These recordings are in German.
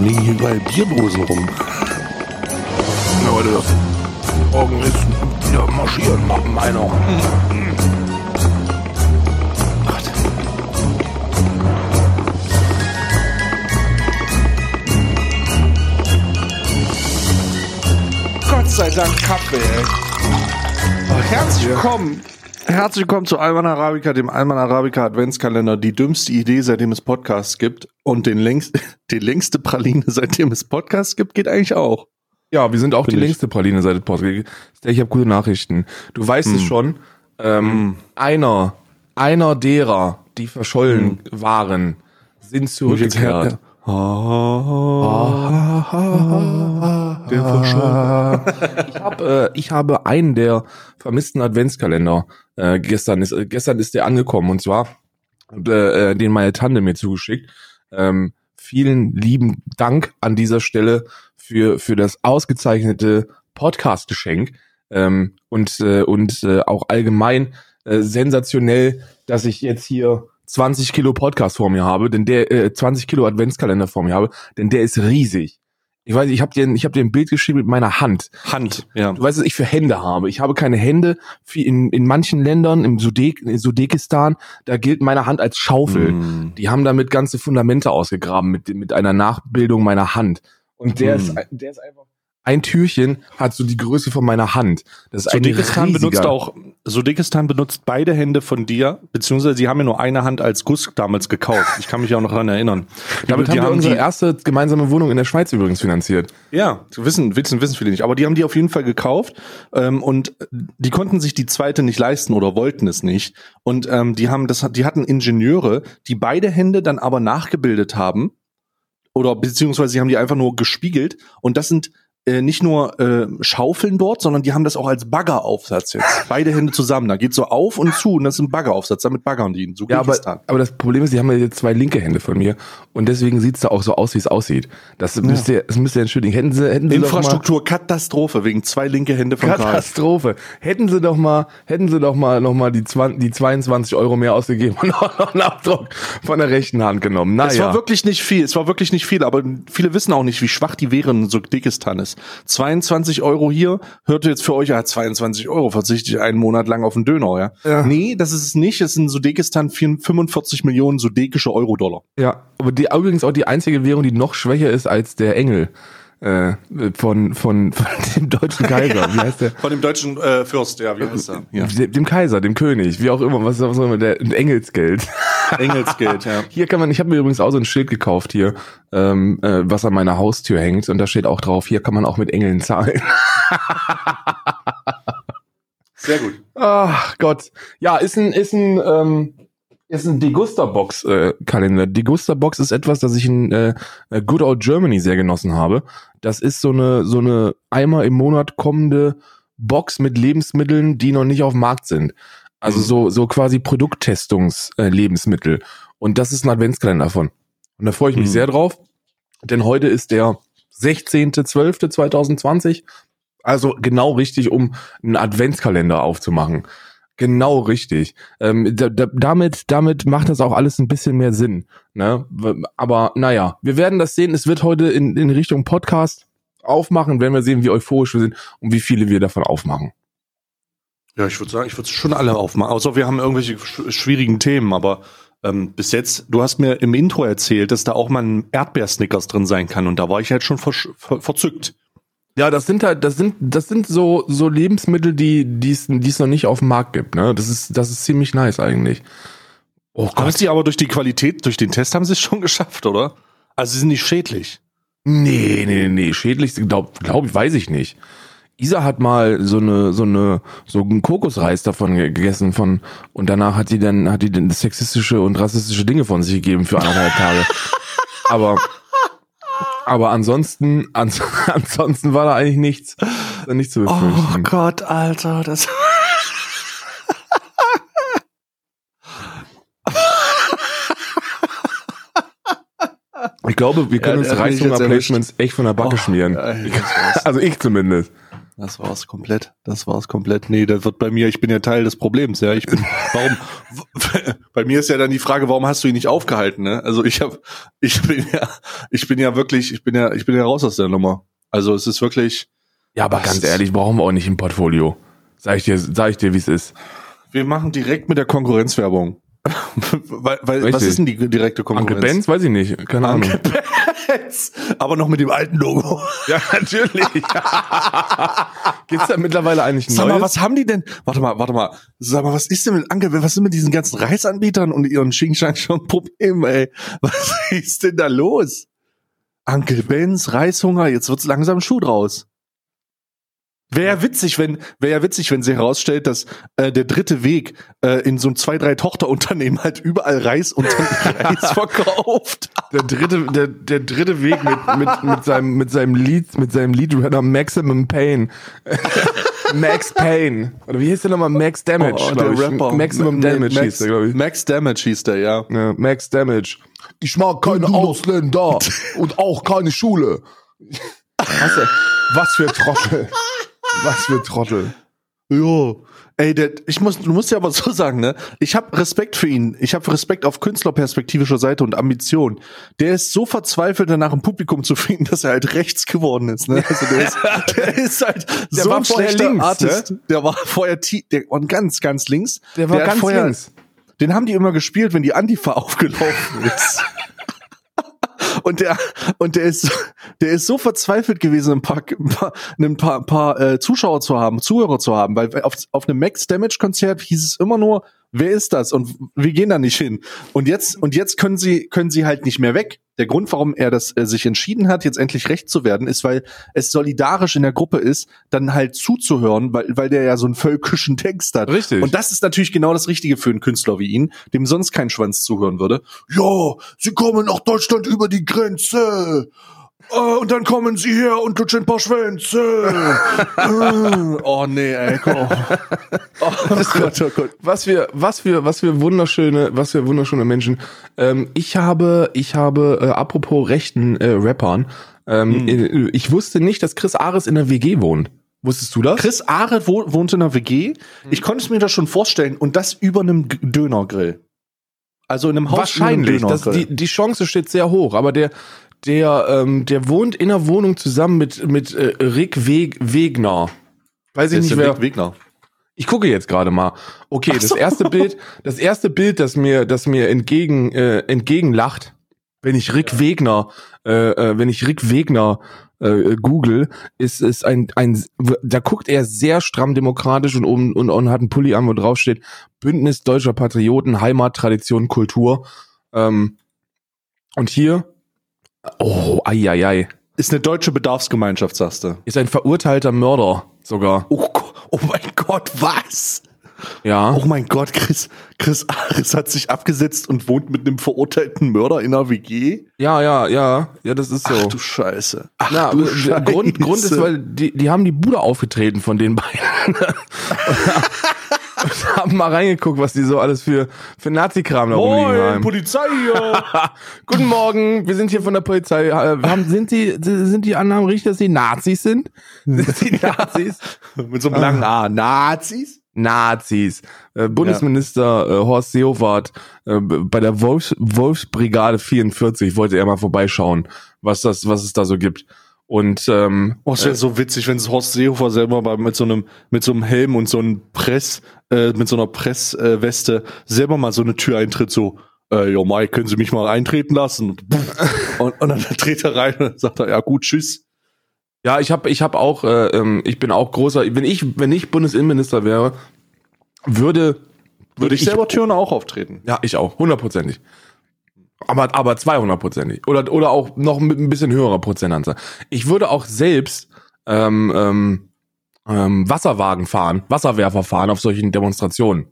warum liegen hier überall Bierdosen rum? Leute, morgen ist wieder marschieren, meiner. Gott. Gott sei Dank Kaffee, ey. Oh, herzlich willkommen. Herzlich willkommen zu Alman Arabica, dem Alman Arabica Adventskalender. Die dümmste Idee, seitdem es Podcasts gibt. Und den längst, die längste Praline, seitdem es Podcasts gibt, geht eigentlich auch. Ja, wir sind auch Find die ich. längste Praline seit Podcast. Ich habe gute Nachrichten. Du weißt Hm. es schon. Ähm, Einer, einer derer, die verschollen waren, sind zurückgekehrt. Der verschollen. Ich habe, äh, ich habe einen der vermissten Adventskalender. Äh, gestern ist, äh, gestern ist der angekommen und zwar äh, äh, den meine Tante mir zugeschickt. Ähm, vielen lieben Dank an dieser Stelle für für das ausgezeichnete Podcast-Geschenk ähm, und äh, und äh, auch allgemein äh, sensationell, dass ich jetzt hier 20 Kilo Podcast vor mir habe, denn der äh, 20 Kilo Adventskalender vor mir habe, denn der ist riesig. Ich weiß, ich habe dir, ich habe dir ein Bild geschrieben mit meiner Hand. Hand, ja. Du weißt, was ich für Hände habe. Ich habe keine Hände. Wie In, in manchen Ländern, im Sudek, in Sudekistan, da gilt meine Hand als Schaufel. Mm. Die haben damit ganze Fundamente ausgegraben mit, mit einer Nachbildung meiner Hand. Und der, Mm. ist, der ist einfach. Ein Türchen hat so die Größe von meiner Hand. Das ist Sudekistan riesiger- benutzt auch, Sudekistan benutzt beide Hände von dir, beziehungsweise sie haben ja nur eine Hand als Guss damals gekauft. Ich kann mich auch noch daran erinnern. Damit Die haben wir unsere die- erste gemeinsame Wohnung in der Schweiz übrigens finanziert. Ja, wissen, wissen, wissen viele nicht. Aber die haben die auf jeden Fall gekauft ähm, und die konnten sich die zweite nicht leisten oder wollten es nicht. Und ähm, die haben das, die hatten Ingenieure, die beide Hände dann aber nachgebildet haben oder beziehungsweise sie haben die einfach nur gespiegelt. Und das sind äh, nicht nur äh, Schaufeln dort, sondern die haben das auch als Baggeraufsatz jetzt. Beide Hände zusammen. Da geht so auf und zu und das ist ein Baggeraufsatz. Damit baggern die. So Ja, aber, aber das Problem ist, die haben ja jetzt zwei linke Hände von mir und deswegen sieht's da auch so aus, wie es aussieht. Das müsst ihr, das müsst ihr entschuldigen. Hätten sie, hätten sie doch mal, Infrastruktur Katastrophe wegen zwei linke Hände von Karl. Katastrophe. Hätten sie doch mal, hätten sie doch mal noch mal die, 20, die 22 Euro mehr ausgegeben und auch noch einen Abdruck von der rechten Hand genommen. Naja. Es war wirklich nicht viel, es war wirklich nicht viel, aber viele wissen auch nicht, wie schwach die Währung in Sudekistan ist. 22 Euro hier, hörte jetzt für euch, ja, 22 Euro, verzichte ich einen Monat lang auf einen Döner, ja? Ja. Nee, das ist es nicht, es sind in Sudekistan 45 Millionen sudekische Euro-Dollar. ja, aber die übrigens auch die einzige Währung, die noch schwächer ist als der Engel äh, von, von, von dem deutschen Kaiser. Wie heißt der? Von dem deutschen äh, Fürst, ja, wie heißt er? Ja. Dem, Kaiser, dem König, wie auch immer, was, was auch immer, der ein Engelsgeld. Engelsgeld, ja. Hier kann man, ich habe mir übrigens auch so ein Schild gekauft hier, ähm, äh, was an meiner Haustür hängt und da steht auch drauf, hier kann man auch mit Engeln zahlen. Sehr gut. Ach Gott. Ja, ist ein, ist ein, ähm, ist ein Degusterbox-Kalender. Degusterbox ist etwas, das ich in äh, Good Old Germany sehr genossen habe. Das ist so eine, so eine einmal im Monat kommende Box mit Lebensmitteln, die noch nicht auf dem Markt sind. Also Mhm. so, so quasi Produkttestungs-Lebensmittel. Und das ist ein Adventskalender davon. Und da freue ich mich Mhm. sehr drauf, denn heute ist der 16.12.2020. Also genau richtig, um einen Adventskalender aufzumachen. Genau richtig. Ähm, da, da, damit, damit macht das auch alles ein bisschen mehr Sinn. Ne? Aber naja, wir werden das sehen. Es wird heute in, in Richtung Podcast aufmachen, werden wir sehen, wie euphorisch wir sind und wie viele wir davon aufmachen. Ja, ich würde sagen, ich würde schon alle aufmachen. Außer wir haben irgendwelche sch schwierigen Themen, aber ähm, bis jetzt, du hast mir im Intro erzählt, dass da auch mal ein Erdbeersnickers drin sein kann und da war ich halt schon versch- ver verzückt. Ja, das sind halt, das sind, das sind so, so Lebensmittel, die, die es, noch nicht auf dem Markt gibt. Ne? Das ist, das ist ziemlich nice eigentlich. Oh Haben sie aber durch die Qualität, durch den Test haben sie es schon geschafft, oder? Also sie sind nicht schädlich. Nee, nee, nee, schädlich, glaub, glaub ich, weiß ich nicht. Isa hat mal so eine, so eine, so einen Kokosreis davon ge- gegessen von, und danach hat die dann, hat die dann sexistische und rassistische Dinge von sich gegeben für anderthalb Tage. Aber, aber ansonsten, ans, ansonsten war da eigentlich nichts, nichts zu befürchten. Gott, Alter, das. Ich glaube, wir können Ja, uns jetzt Reishungerplacements echt von der Backe Oh, schmieren. ja, ich. Also ich zumindest. Das war's komplett. Das war's komplett. Nee, das wird bei mir, ich bin ja Teil des Problems, ja. Ich bin, warum, bei mir ist ja dann die Frage, warum hast du ihn nicht aufgehalten, ne? Also ich habe, ich bin ja, ich bin ja wirklich, ich bin ja, ich bin ja raus aus der Nummer. Also es ist wirklich. Ja, aber ganz ehrlich, brauchen wir auch nicht im Portfolio. Sag ich dir, sag ich dir, wie es ist. Wir machen direkt mit der Konkurrenzwerbung. Weil, weil, was ist denn die direkte Konkurrenz? Uncle Benz, weiß ich nicht. Keine Ahnung. Uncle Benz. Aber noch mit dem alten Logo. Ja, natürlich. Gibt's da mittlerweile eigentlich ein Sag mal, was haben die denn? Warte mal, warte mal. Sag mal, was ist denn mit Anke, was ist mit diesen ganzen Reisanbietern und ihren Xing Shang schon Problem, ey? Was ist denn da los? Uncle Benz, Reishunger, jetzt wird's langsam Schuh draus. Wäre ja witzig, wenn wäre ja witzig, wenn sie herausstellt, dass äh, der dritte Weg äh, in so ein zwei drei Tochterunternehmen halt überall Reis und Reis verkauft. Der dritte, der, der dritte Weg mit, mit, mit seinem, mit seinem Lied, mit seinem Leadrunner Maximum Pain. Max Pain. Oder wie hieß der nochmal? Max Damage, Oh, glaub ich. Maximum Ma- Damage Max, hieß der, glaube ich. Max Damage hieß der, ja. Ja, Max Damage. Ich mag keine Ausländer und auch keine Schule. Was, was für Trottel. Was für Trottel. Jo. Ey, der, ich muss, du musst ja aber so sagen, ne? Ich habe Respekt für ihn. Ich habe Respekt auf künstlerperspektivischer Seite und Ambition. Der ist so verzweifelt danach im Publikum zu finden, dass er halt rechts geworden ist. Ne? Also der ist, der ist halt Der so war ein schlechter links, Artist. Der war vorher der war ganz, ganz links. Der war hat ganz vorher, links. Den haben die immer gespielt, wenn die Antifa aufgelaufen ist. Und der, und der ist, der ist so verzweifelt gewesen, ein paar, ein paar, ein paar, paar äh, Zuschauer zu haben, Zuhörer zu haben, weil auf, auf einem Max Damage Konzert hieß es immer nur, wer ist das? Und wir gehen da nicht hin. Und jetzt, und jetzt können sie, können sie halt nicht mehr weg. Der Grund, warum er das äh, sich entschieden hat, jetzt endlich recht zu werden, ist, weil es solidarisch in der Gruppe ist, dann halt zuzuhören, weil, weil der ja so einen völkischen Text hat. Richtig. Und das ist natürlich genau das Richtige für einen Künstler wie ihn, dem sonst kein Schwanz zuhören würde. Ja, sie kommen nach Deutschland über die Grenze. Äh, und dann kommen sie her und lutschen ein paar Schwänze. Oh nee, ey, komm. Oh Gott, oh Gott. Was für, was für, was für wunderschöne, was für wunderschöne Menschen. Ähm, ich habe, ich habe, äh, apropos rechten äh, Rappern, ähm, äh, ich wusste nicht, dass Chris Ares in der WG wohnt. Wusstest du das? Chris Arendt wo, wohnt in einer WG. Ich konnte es mir das schon vorstellen und das über einem G- Dönergrill. Also in einem Haus Wahrscheinlich. einem Das, Dönergrill. die, die Chance steht sehr hoch, aber der, der, ähm, der wohnt in einer Wohnung zusammen mit, mit äh, Rick Weg, Wegner. Weiß ich ist nicht, wer. Weg- Wegner. Ich gucke jetzt gerade mal. Okay, Ach das so. erste Bild, das erste Bild, das mir, das mir entgegen, äh, entgegenlacht, wenn ich Rick Wegner, äh, äh, wenn ich Rick Wegner äh, google, ist ist ein ein da guckt er sehr stramm demokratisch und oben und, und hat einen Pulli an, wo drauf steht Bündnis deutscher Patrioten, Heimat, Tradition, Kultur. Ähm, und hier, oh, ei, ei, ei, Ist eine deutsche Bedarfsgemeinschaft, sagst du. ist ein verurteilter Mörder sogar. Oh, oh mein Gott, was? Ja. Oh mein Gott, Chris, Chris Ares hat sich abgesetzt und wohnt mit einem verurteilten Mörder in einer WG. Ja, ja, ja, ja, das ist so. Ach du Scheiße. Ach Na, du der Grund, Grund ist, Scheiße. weil die, die haben die Bude aufgetreten von den beiden. haben mal reingeguckt, was die so alles für, für Nazi-Kram da rumliegen Moin, haben. Polizei. Guten Morgen, wir sind hier von der Polizei. Äh, Haben, sind, die, sind die Annahmen richtig, dass die Nazis sind? Sind die Nazis? mit so einem langen A. Nazis? Nazis. Äh, Bundesminister äh, Horst Seehofer äh, bei der Wolfs Wolfsbrigade 44 wollte er mal vorbeischauen, was das, was es da so gibt. Und ähm, Oh, es wäre so witzig, wenn es Horst Seehofer selber mal mit so einem, mit so einem Helm und so einem Press, äh, mit so einer Pressweste selber mal so eine Tür eintritt, so, äh, jo, Mike, können Sie mich mal eintreten lassen? Und, und, dann dreht er rein und sagt er, ja gut, tschüss. Ja, ich habe ich hab auch, äh, ähm, ich bin auch großer, wenn ich, wenn ich Bundesinnenminister wäre, würde, Würde ich selber Türen auch auftreten. ja, ich auch, hundertprozentig. Aber, aber 200-prozentig. Oder, oder auch noch mit ein bisschen höherer Prozentanzahl. Ich würde auch selbst ähm, ähm, ähm, Wasserwagen fahren, Wasserwerfer fahren auf solchen Demonstrationen.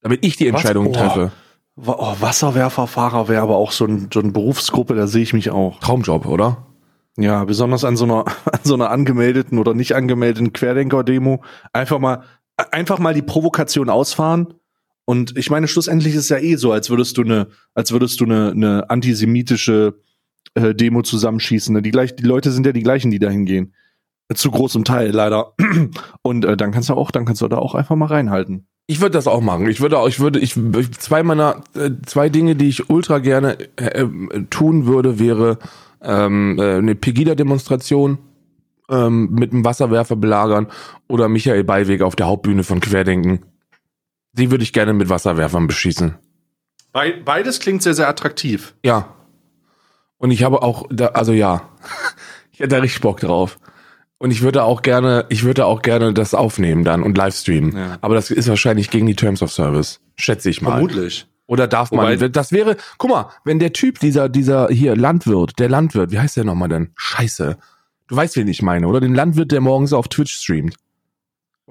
Damit ich die Entscheidung Oh. treffe. Oh, Wasserwerferfahrer wäre aber auch so, ein, so eine Berufsgruppe, da sehe ich mich auch. Traumjob, oder? Ja, besonders an so einer, an so einer angemeldeten oder nicht angemeldeten Querdenker-Demo. Einfach mal, einfach mal die Provokation ausfahren. Und ich meine, schlussendlich ist es ja eh so, als würdest du eine, als würdest du eine, eine antisemitische äh, Demo zusammenschießen. Ne? Die, gleich, die Leute sind ja die gleichen, die da hingehen. Zu großem Teil leider. Und äh, dann kannst du auch, dann kannst du da auch einfach mal reinhalten. Ich würde das auch machen. Ich würde auch, ich würde, ich zwei meiner äh, zwei Dinge, die ich ultra gerne äh, äh, tun würde, wäre ähm, äh, eine Pegida-Demonstration ähm, mit einem Wasserwerfer belagern oder Michael Beiweg auf der Hauptbühne von Querdenken. Die würde ich gerne mit Wasserwerfern beschießen. Be beides klingt sehr, sehr attraktiv. Ja. Und ich habe auch, da, also ja, ich hätte da richtig Bock drauf. Und ich würde auch gerne, ich würde auch gerne das aufnehmen dann und livestreamen. Ja. Aber das ist wahrscheinlich gegen die Terms of Service. Schätze ich mal. Vermutlich. Oder darf man? Wobei- das wäre, guck mal, wenn der Typ, dieser, dieser hier Landwirt, der Landwirt, wie heißt der nochmal denn? Scheiße. Du weißt, wen ich meine, oder? Den Landwirt, der morgens auf Twitch streamt.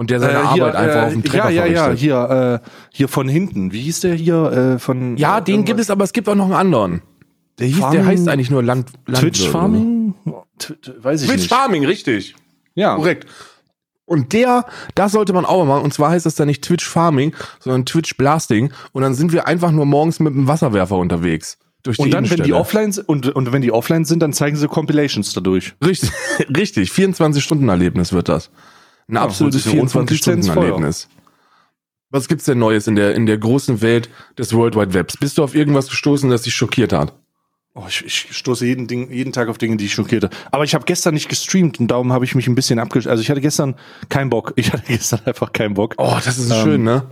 Und der seine Äh, hier, Arbeit einfach äh, auf dem Trecker Ja, ja, ja, hier, äh, hier von hinten. Wie hieß der hier äh, von? Ja, äh, den gibt es, aber es gibt auch noch einen anderen. Der, hieß, der Farming- heißt eigentlich nur Land, Landwirt. Twitch Farming? T- t- Weiß ich Twitch nicht. Farming, richtig. Ja. Korrekt. Und der, das sollte man auch mal machen. Und zwar heißt das dann nicht Twitch Farming, sondern Twitch Blasting. Und dann sind wir einfach nur morgens mit dem Wasserwerfer unterwegs. Durch die Und dann, wenn die offline sind, und, und wenn die offline sind, dann zeigen sie Compilations dadurch. Richtig, richtig. 24-Stunden-Erlebnis wird das. Ein absolutes holt sich eine Rundfunklizenz 24-Stunden-Erlebnis. Was gibt's denn Neues in der, in der großen Welt des World Wide Webs? Bist du auf irgendwas gestoßen, das dich schockiert hat? Oh, ich, ich stoße jeden, Ding, jeden Tag auf Dinge, die ich schockierte. Aber ich habe gestern nicht gestreamt und darum habe ich mich ein bisschen abgesch... Also ich hatte gestern keinen Bock. Ich hatte gestern einfach keinen Bock. Oh, das ist Ähm, schön, ne?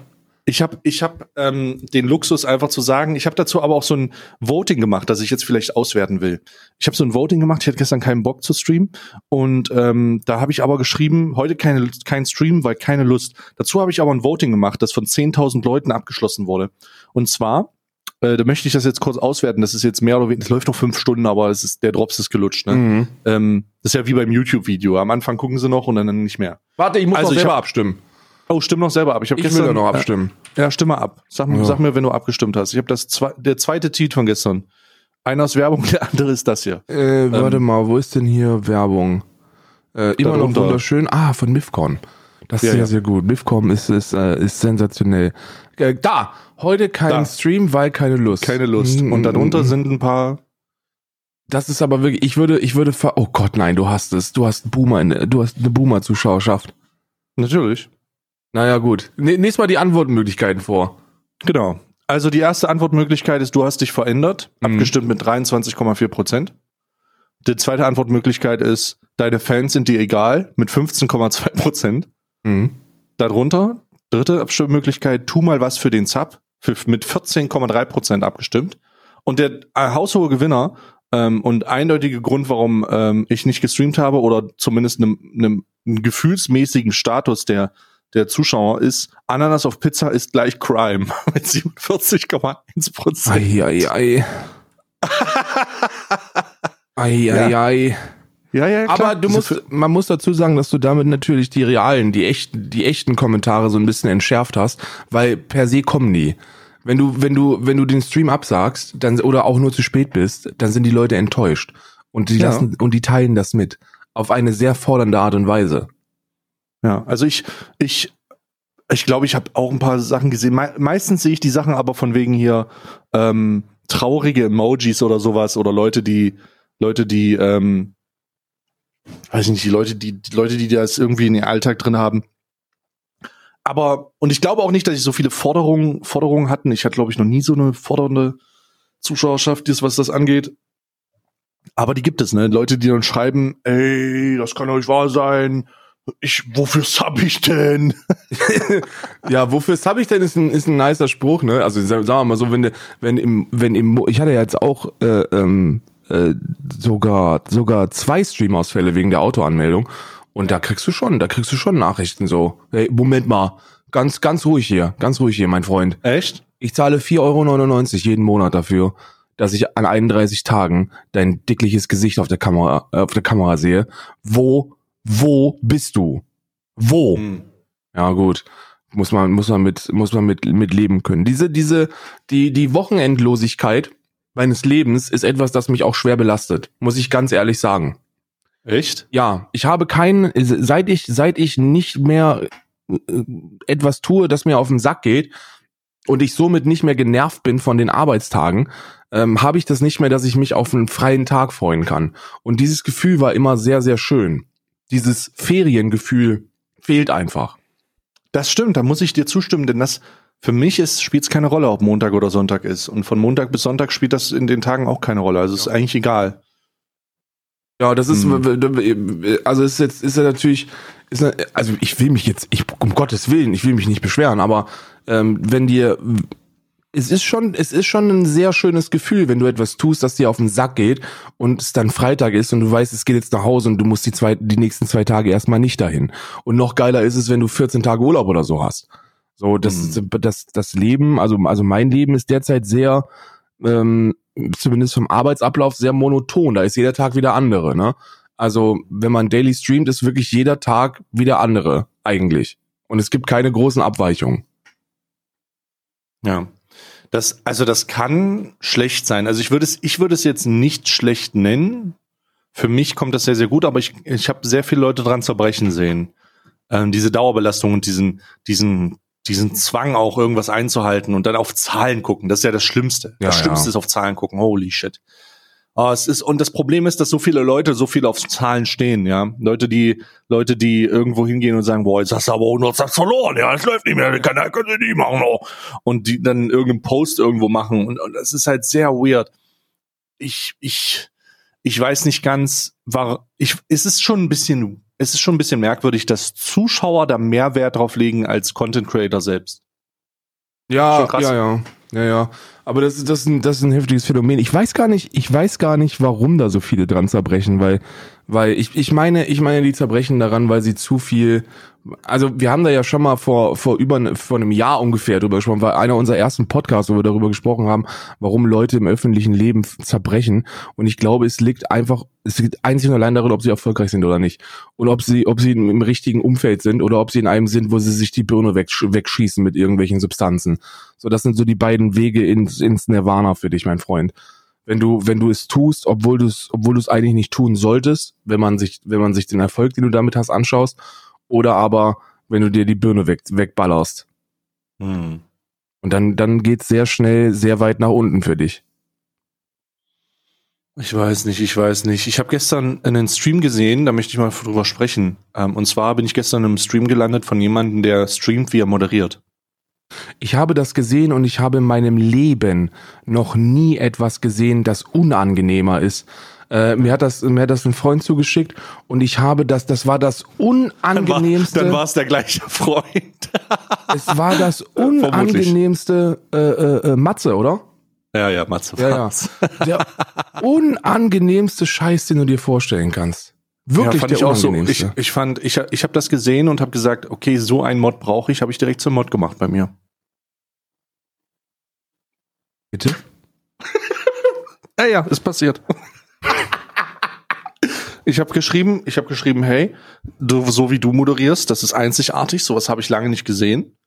Ich habe ich hab, ähm, den Luxus einfach zu sagen, ich habe dazu aber auch so ein Voting gemacht, das ich jetzt vielleicht auswerten will. Ich habe so ein Voting gemacht, ich hatte gestern keinen Bock zu streamen und ähm, da habe ich aber geschrieben, heute keine, kein Stream, weil keine Lust. Dazu habe ich aber ein Voting gemacht, das von 10.000 Leuten abgeschlossen wurde. Und zwar, äh, da möchte ich das jetzt kurz auswerten, das ist jetzt mehr oder weniger, es läuft noch fünf Stunden, aber es ist, der Drops ist gelutscht. Ne? Mhm. Ähm, das ist ja wie beim YouTube-Video, am Anfang gucken sie noch und dann nicht mehr. Warte, ich muss Also noch ich selber hab- abstimmen. Oh, stimm noch selber ab. Ich, hab Ich will gestern, da noch abstimmen. Äh, ja, stimme ab. Sag, mir- Ja. sag mir, wenn du abgestimmt hast. Ich habe das zwe der zweite Tweet von gestern. Einer ist Werbung, der andere ist das hier. Äh, warte mal, wo ist denn hier Werbung? Äh, immer noch wunderschön. Ah, von Mifcon. Das ist Ja, sehr, ja. sehr gut. Mifcom ist, ist, äh, ist sensationell. Äh, da, heute kein Da. Stream, weil keine Lust. Keine Lust. Mm, Und darunter mm, mm. sind ein paar. Das ist aber wirklich, ich würde, ich würde, ver oh Gott, nein, du hast es. Du hast Boomer, in, du hast eine Boomer-Zuschauerschaft. Natürlich. Naja, gut. Ne, nächst mal die Antwortmöglichkeiten vor. Genau. Also die erste Antwortmöglichkeit ist, du hast dich verändert, Mhm. abgestimmt mit 23,4 Prozent. Die zweite Antwortmöglichkeit ist, deine Fans sind dir egal, mit 15,2 Prozent. Mhm. Darunter, dritte Abstimmmöglichkeit, tu mal was für den Sub, für, mit 14,3 Prozent abgestimmt. Und der äh, haushohe Gewinner ähm, und eindeutige Grund, warum ähm, ich nicht gestreamt habe oder zumindest einem, einem gefühlsmäßigen Status der, der Zuschauer ist, Ananas auf Pizza ist gleich Crime mit 47,1 Prozent. Ei, ei, ei. ei, ei, ei. Ja, ja, klar. Aber du musst, man muss dazu sagen, dass du damit natürlich die realen, die echten, die echten Kommentare so ein bisschen entschärft hast, weil per se kommen die. Wenn du, wenn du, wenn du den Stream absagst, dann, oder auch nur zu spät bist, dann sind die Leute enttäuscht. Und die Ja. lassen, und die teilen das mit. Auf eine sehr fordernde Art und Weise. Ja, also ich, ich, ich glaube, ich habe auch ein paar Sachen gesehen. Me meistens sehe ich die Sachen aber von wegen hier ähm, traurige Emojis oder sowas oder Leute, die Leute, die ähm, weiß ich nicht, die Leute, die, die Leute, die das irgendwie in ihren Alltag drin haben. Aber und ich glaube auch nicht, dass ich so viele Forderungen Forderungen hatten. Ich hatte glaube ich noch nie so eine fordernde Zuschauerschaft, was das angeht. Aber die gibt es, ne? Leute, die dann schreiben, ey, das kann nicht wahr sein. Ich, wofür sub ich denn? Ja, wofür habe ich denn ist ein, ist ein nicer Spruch, ne? Also sa- sagen wir mal so, wenn de- wenn im wenn im ich hatte ja jetzt auch äh, ähm, äh, sogar sogar zwei Streamausfälle wegen der Autoanmeldung und da kriegst du schon, da kriegst du schon Nachrichten so. Hey, Moment mal, ganz ganz ruhig hier, ganz ruhig hier, mein Freund. Echt? Ich zahle 4,99 Euro jeden Monat dafür, dass ich an 31 Tagen dein dickliches Gesicht auf der Kamera äh, auf der Kamera sehe. Wo wo bist du? Wo? Hm. Ja, gut. Muss man, muss man mit, muss man mit, mit leben können. Diese, diese, die, die Wochenendlosigkeit meines Lebens ist etwas, das mich auch schwer belastet. Muss ich ganz ehrlich sagen. Echt? Ja, ich habe keinen, seit ich, seit ich nicht mehr äh, etwas tue, das mir auf den Sack geht und ich somit nicht mehr genervt bin von den Arbeitstagen, ähm, habe ich das nicht mehr, dass ich mich auf einen freien Tag freuen kann. Und dieses Gefühl war immer sehr, sehr schön. Dieses Feriengefühl fehlt einfach. Das stimmt, da muss ich dir zustimmen, denn das für mich ist spielt es keine Rolle, ob Montag oder Sonntag ist. Und von Montag bis Sonntag spielt das in den Tagen auch keine Rolle. Also ist eigentlich egal. Ja, das ist, Hm. also ist jetzt, ist ja natürlich, ist, ja- also ich will mich jetzt, ich, um Gottes Willen, ich will mich nicht beschweren, aber ähm, wenn dir, es ist schon, es ist schon ein sehr schönes Gefühl, wenn du etwas tust, das dir auf den Sack geht und es dann Freitag ist und du weißt, es geht jetzt nach Hause und du musst die zwei, die nächsten zwei Tage erstmal nicht dahin. Und noch geiler ist es, wenn du 14 Tage Urlaub oder so hast. So, das, das, das Leben, also, also mein Leben ist derzeit sehr, ähm, zumindest vom Arbeitsablauf sehr monoton. Da ist jeder Tag wieder andere, ne? Also, wenn man daily streamt, ist wirklich jeder Tag wieder andere, eigentlich. Und es gibt keine großen Abweichungen. Ja. Das, also das kann schlecht sein. Also ich würde es, ich würde es jetzt nicht schlecht nennen. Für mich kommt das sehr, sehr gut, aber ich, ich habe sehr viele Leute dran zerbrechen sehen. Ähm, diese Dauerbelastung und diesen, diesen, diesen Zwang auch irgendwas einzuhalten und dann auf Zahlen gucken. Das ist ja das Schlimmste. Ja, das ja. Schlimmste ist auf Zahlen gucken. Holy shit. Ah, es ist, und das Problem ist, dass so viele Leute so viel auf Zahlen stehen, ja. Leute, die, Leute, die irgendwo hingehen und sagen, boah, jetzt hast du aber 100 Satz verloren, ja, es läuft nicht mehr, den Kanal können sie nicht machen, noch. Und die dann irgendeinen Post irgendwo machen. Und, und das ist halt sehr weird. Ich, ich, ich weiß nicht ganz, war, ich, es ist schon ein bisschen, es ist schon ein bisschen merkwürdig, dass Zuschauer da mehr Wert drauf legen als Content Creator selbst. Ja, ja, ja, ja, ja. Aber das ist, das ist ein, das ist ein heftiges Phänomen. Ich weiß gar nicht, ich weiß gar nicht, warum da so viele dran zerbrechen, weil, weil ich, ich meine, ich meine, die zerbrechen daran, weil sie zu viel, also wir haben da ja schon mal vor, vor über, vor einem Jahr ungefähr drüber gesprochen, war einer unserer ersten Podcasts, wo wir darüber gesprochen haben, warum Leute im öffentlichen Leben zerbrechen. Und ich glaube, es liegt einfach, es liegt einzig und allein darin, ob sie erfolgreich sind oder nicht. Und ob sie, ob sie im, im richtigen Umfeld sind oder ob sie in einem sind, wo sie sich die Birne wegsch wegschießen mit irgendwelchen Substanzen. So, das sind so die beiden Wege ins, ins Nirvana für dich, mein Freund. Wenn du, wenn du es tust, obwohl du es, obwohl du es eigentlich nicht tun solltest, wenn man sich, wenn man sich den Erfolg, den du damit hast, anschaust, oder aber wenn du dir die Birne weg, wegballerst. Hm. Und dann, dann geht's sehr schnell sehr weit nach unten für dich. Ich weiß nicht, ich weiß nicht. Ich habe gestern einen Stream gesehen, da möchte ich mal drüber sprechen. Ähm, und zwar bin ich gestern im Stream gelandet von jemandem, der streamt, wie er moderiert. Ich habe das gesehen und ich habe in meinem Leben noch nie etwas gesehen, das unangenehmer ist. Äh, mir hat das, mir hat das ein Freund zugeschickt und ich habe das, das war das unangenehmste. dann war es der gleiche Freund. es war das unangenehmste äh, äh, äh, Matze, oder? ja, ja, Matze. Ja, ja. Der unangenehmste Scheiß, den du dir vorstellen kannst. Wirklich ja, fand der ich auch so. Ich, unangenehmste. ich fand, ich, ich habe das gesehen und habe gesagt, okay, so ein Mod brauche ich, habe ich direkt zum Mod gemacht bei mir. Bitte? Ja, ja, ist passiert. Ich habe geschrieben, ich habe geschrieben, hey, du, so wie du moderierst, das ist einzigartig, sowas habe ich lange nicht gesehen.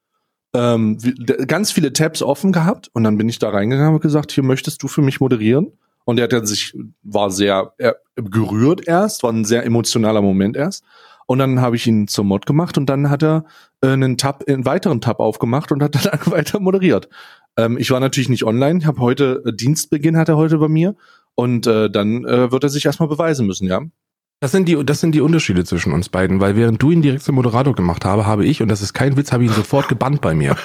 Ähm, ganz viele Tabs offen gehabt und dann bin ich da reingegangen und gesagt, hier möchtest du für mich moderieren? Und er hat dann sich, war sehr er, gerührt erst, war ein sehr emotionaler Moment erst. Und dann habe ich ihn zum Mod gemacht und dann hat er äh, einen Tab, einen weiteren Tab aufgemacht und hat dann weiter moderiert. Ähm, ich war natürlich nicht online, habe heute äh, Dienstbeginn hat er heute bei mir und äh, dann äh, wird er sich erstmal beweisen müssen, ja. Das sind die, das sind die Unterschiede zwischen uns beiden, weil während du ihn direkt zum Moderator gemacht habe, habe ich, und das ist kein Witz, habe ich ihn sofort gebannt bei mir.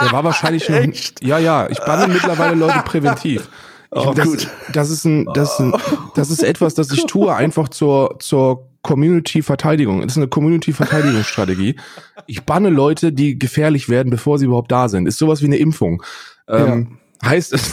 Der war wahrscheinlich schon. Echt? Ja, ja, ich banne mittlerweile Leute präventiv. Ich, Oh, das, gut. das ist ein, das ist ein, das ist etwas, das ich tue, einfach zur, zur Community-Verteidigung. Das ist eine Community-Verteidigungsstrategie. Ich banne Leute, die gefährlich werden, bevor sie überhaupt da sind. Ist sowas wie eine Impfung. Ähm, Heißt es,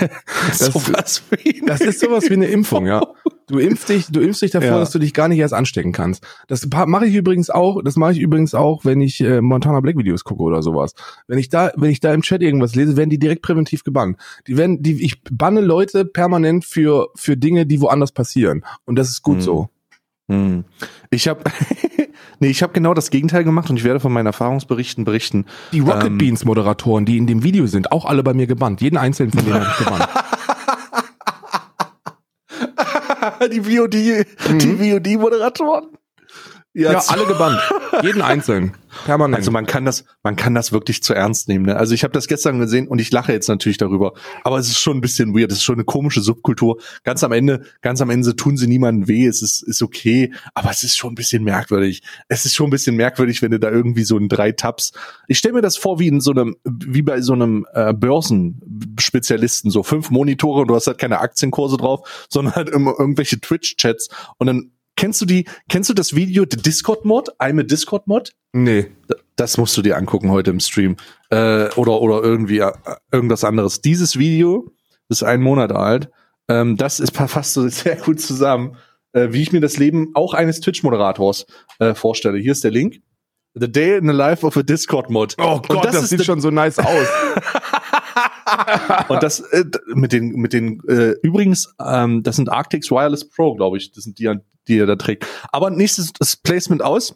das, Sowas wie das ist sowas wie eine Impfung, ja. Du impfst dich, du impfst dich davor, Ja. dass du dich gar nicht erst anstecken kannst. Das mache ich übrigens auch, das mache ich übrigens auch, wenn ich äh, Montana Black Videos gucke oder sowas. Wenn ich da, wenn ich da im Chat irgendwas lese, werden die direkt präventiv gebannt. Die werden, die, ich banne Leute permanent für für Dinge, die woanders passieren. Und das ist gut Hm. so. Hm. Ich habe nee, ich habe genau das Gegenteil gemacht und ich werde von meinen Erfahrungsberichten berichten. Die Rocket Ähm. Beans Moderatoren, die in dem Video sind, auch alle bei mir gebannt. Jeden einzelnen von denen habe ich gebannt. die VOD, die VOD Moderatoren. Ja, alle gebannt. Jeden einzelnen. Permanent. Also man kann das, man kann das wirklich zu ernst nehmen. Ne? Also ich habe das gestern gesehen und ich lache jetzt natürlich darüber. Aber es ist schon ein bisschen weird. Es ist schon eine komische Subkultur. Ganz am Ende, ganz am Ende tun sie niemandem weh. Es ist, ist okay. Aber es ist schon ein bisschen merkwürdig. Es ist schon ein bisschen merkwürdig, wenn du da irgendwie so in drei Tabs. Ich stelle mir das vor wie in so einem, wie bei so einem äh, Börsenspezialisten. So fünf Monitore und du hast halt keine Aktienkurse drauf, sondern halt immer irgendwelche Twitch-Chats und dann Kennst du die, kennst du das Video, The Discord Mod? I'm a Discord Mod? nee. Das musst du dir angucken heute im Stream. Äh, oder, oder irgendwie äh, irgendwas anderes. Dieses Video ist ein Monat alt. Ähm, das ist fasst so sehr gut zusammen, äh, wie ich mir das Leben auch eines Twitch-Moderators äh, vorstelle. Hier ist der Link. The Day in the Life of a Discord Mod. Oh Gott, das, ist sieht schon so nice aus. Und das äh, mit den mit den äh, übrigens, ähm, das sind Arctics Wireless Pro, glaube ich. Das sind die, die er da trägt. Aber nächstes das Placement aus.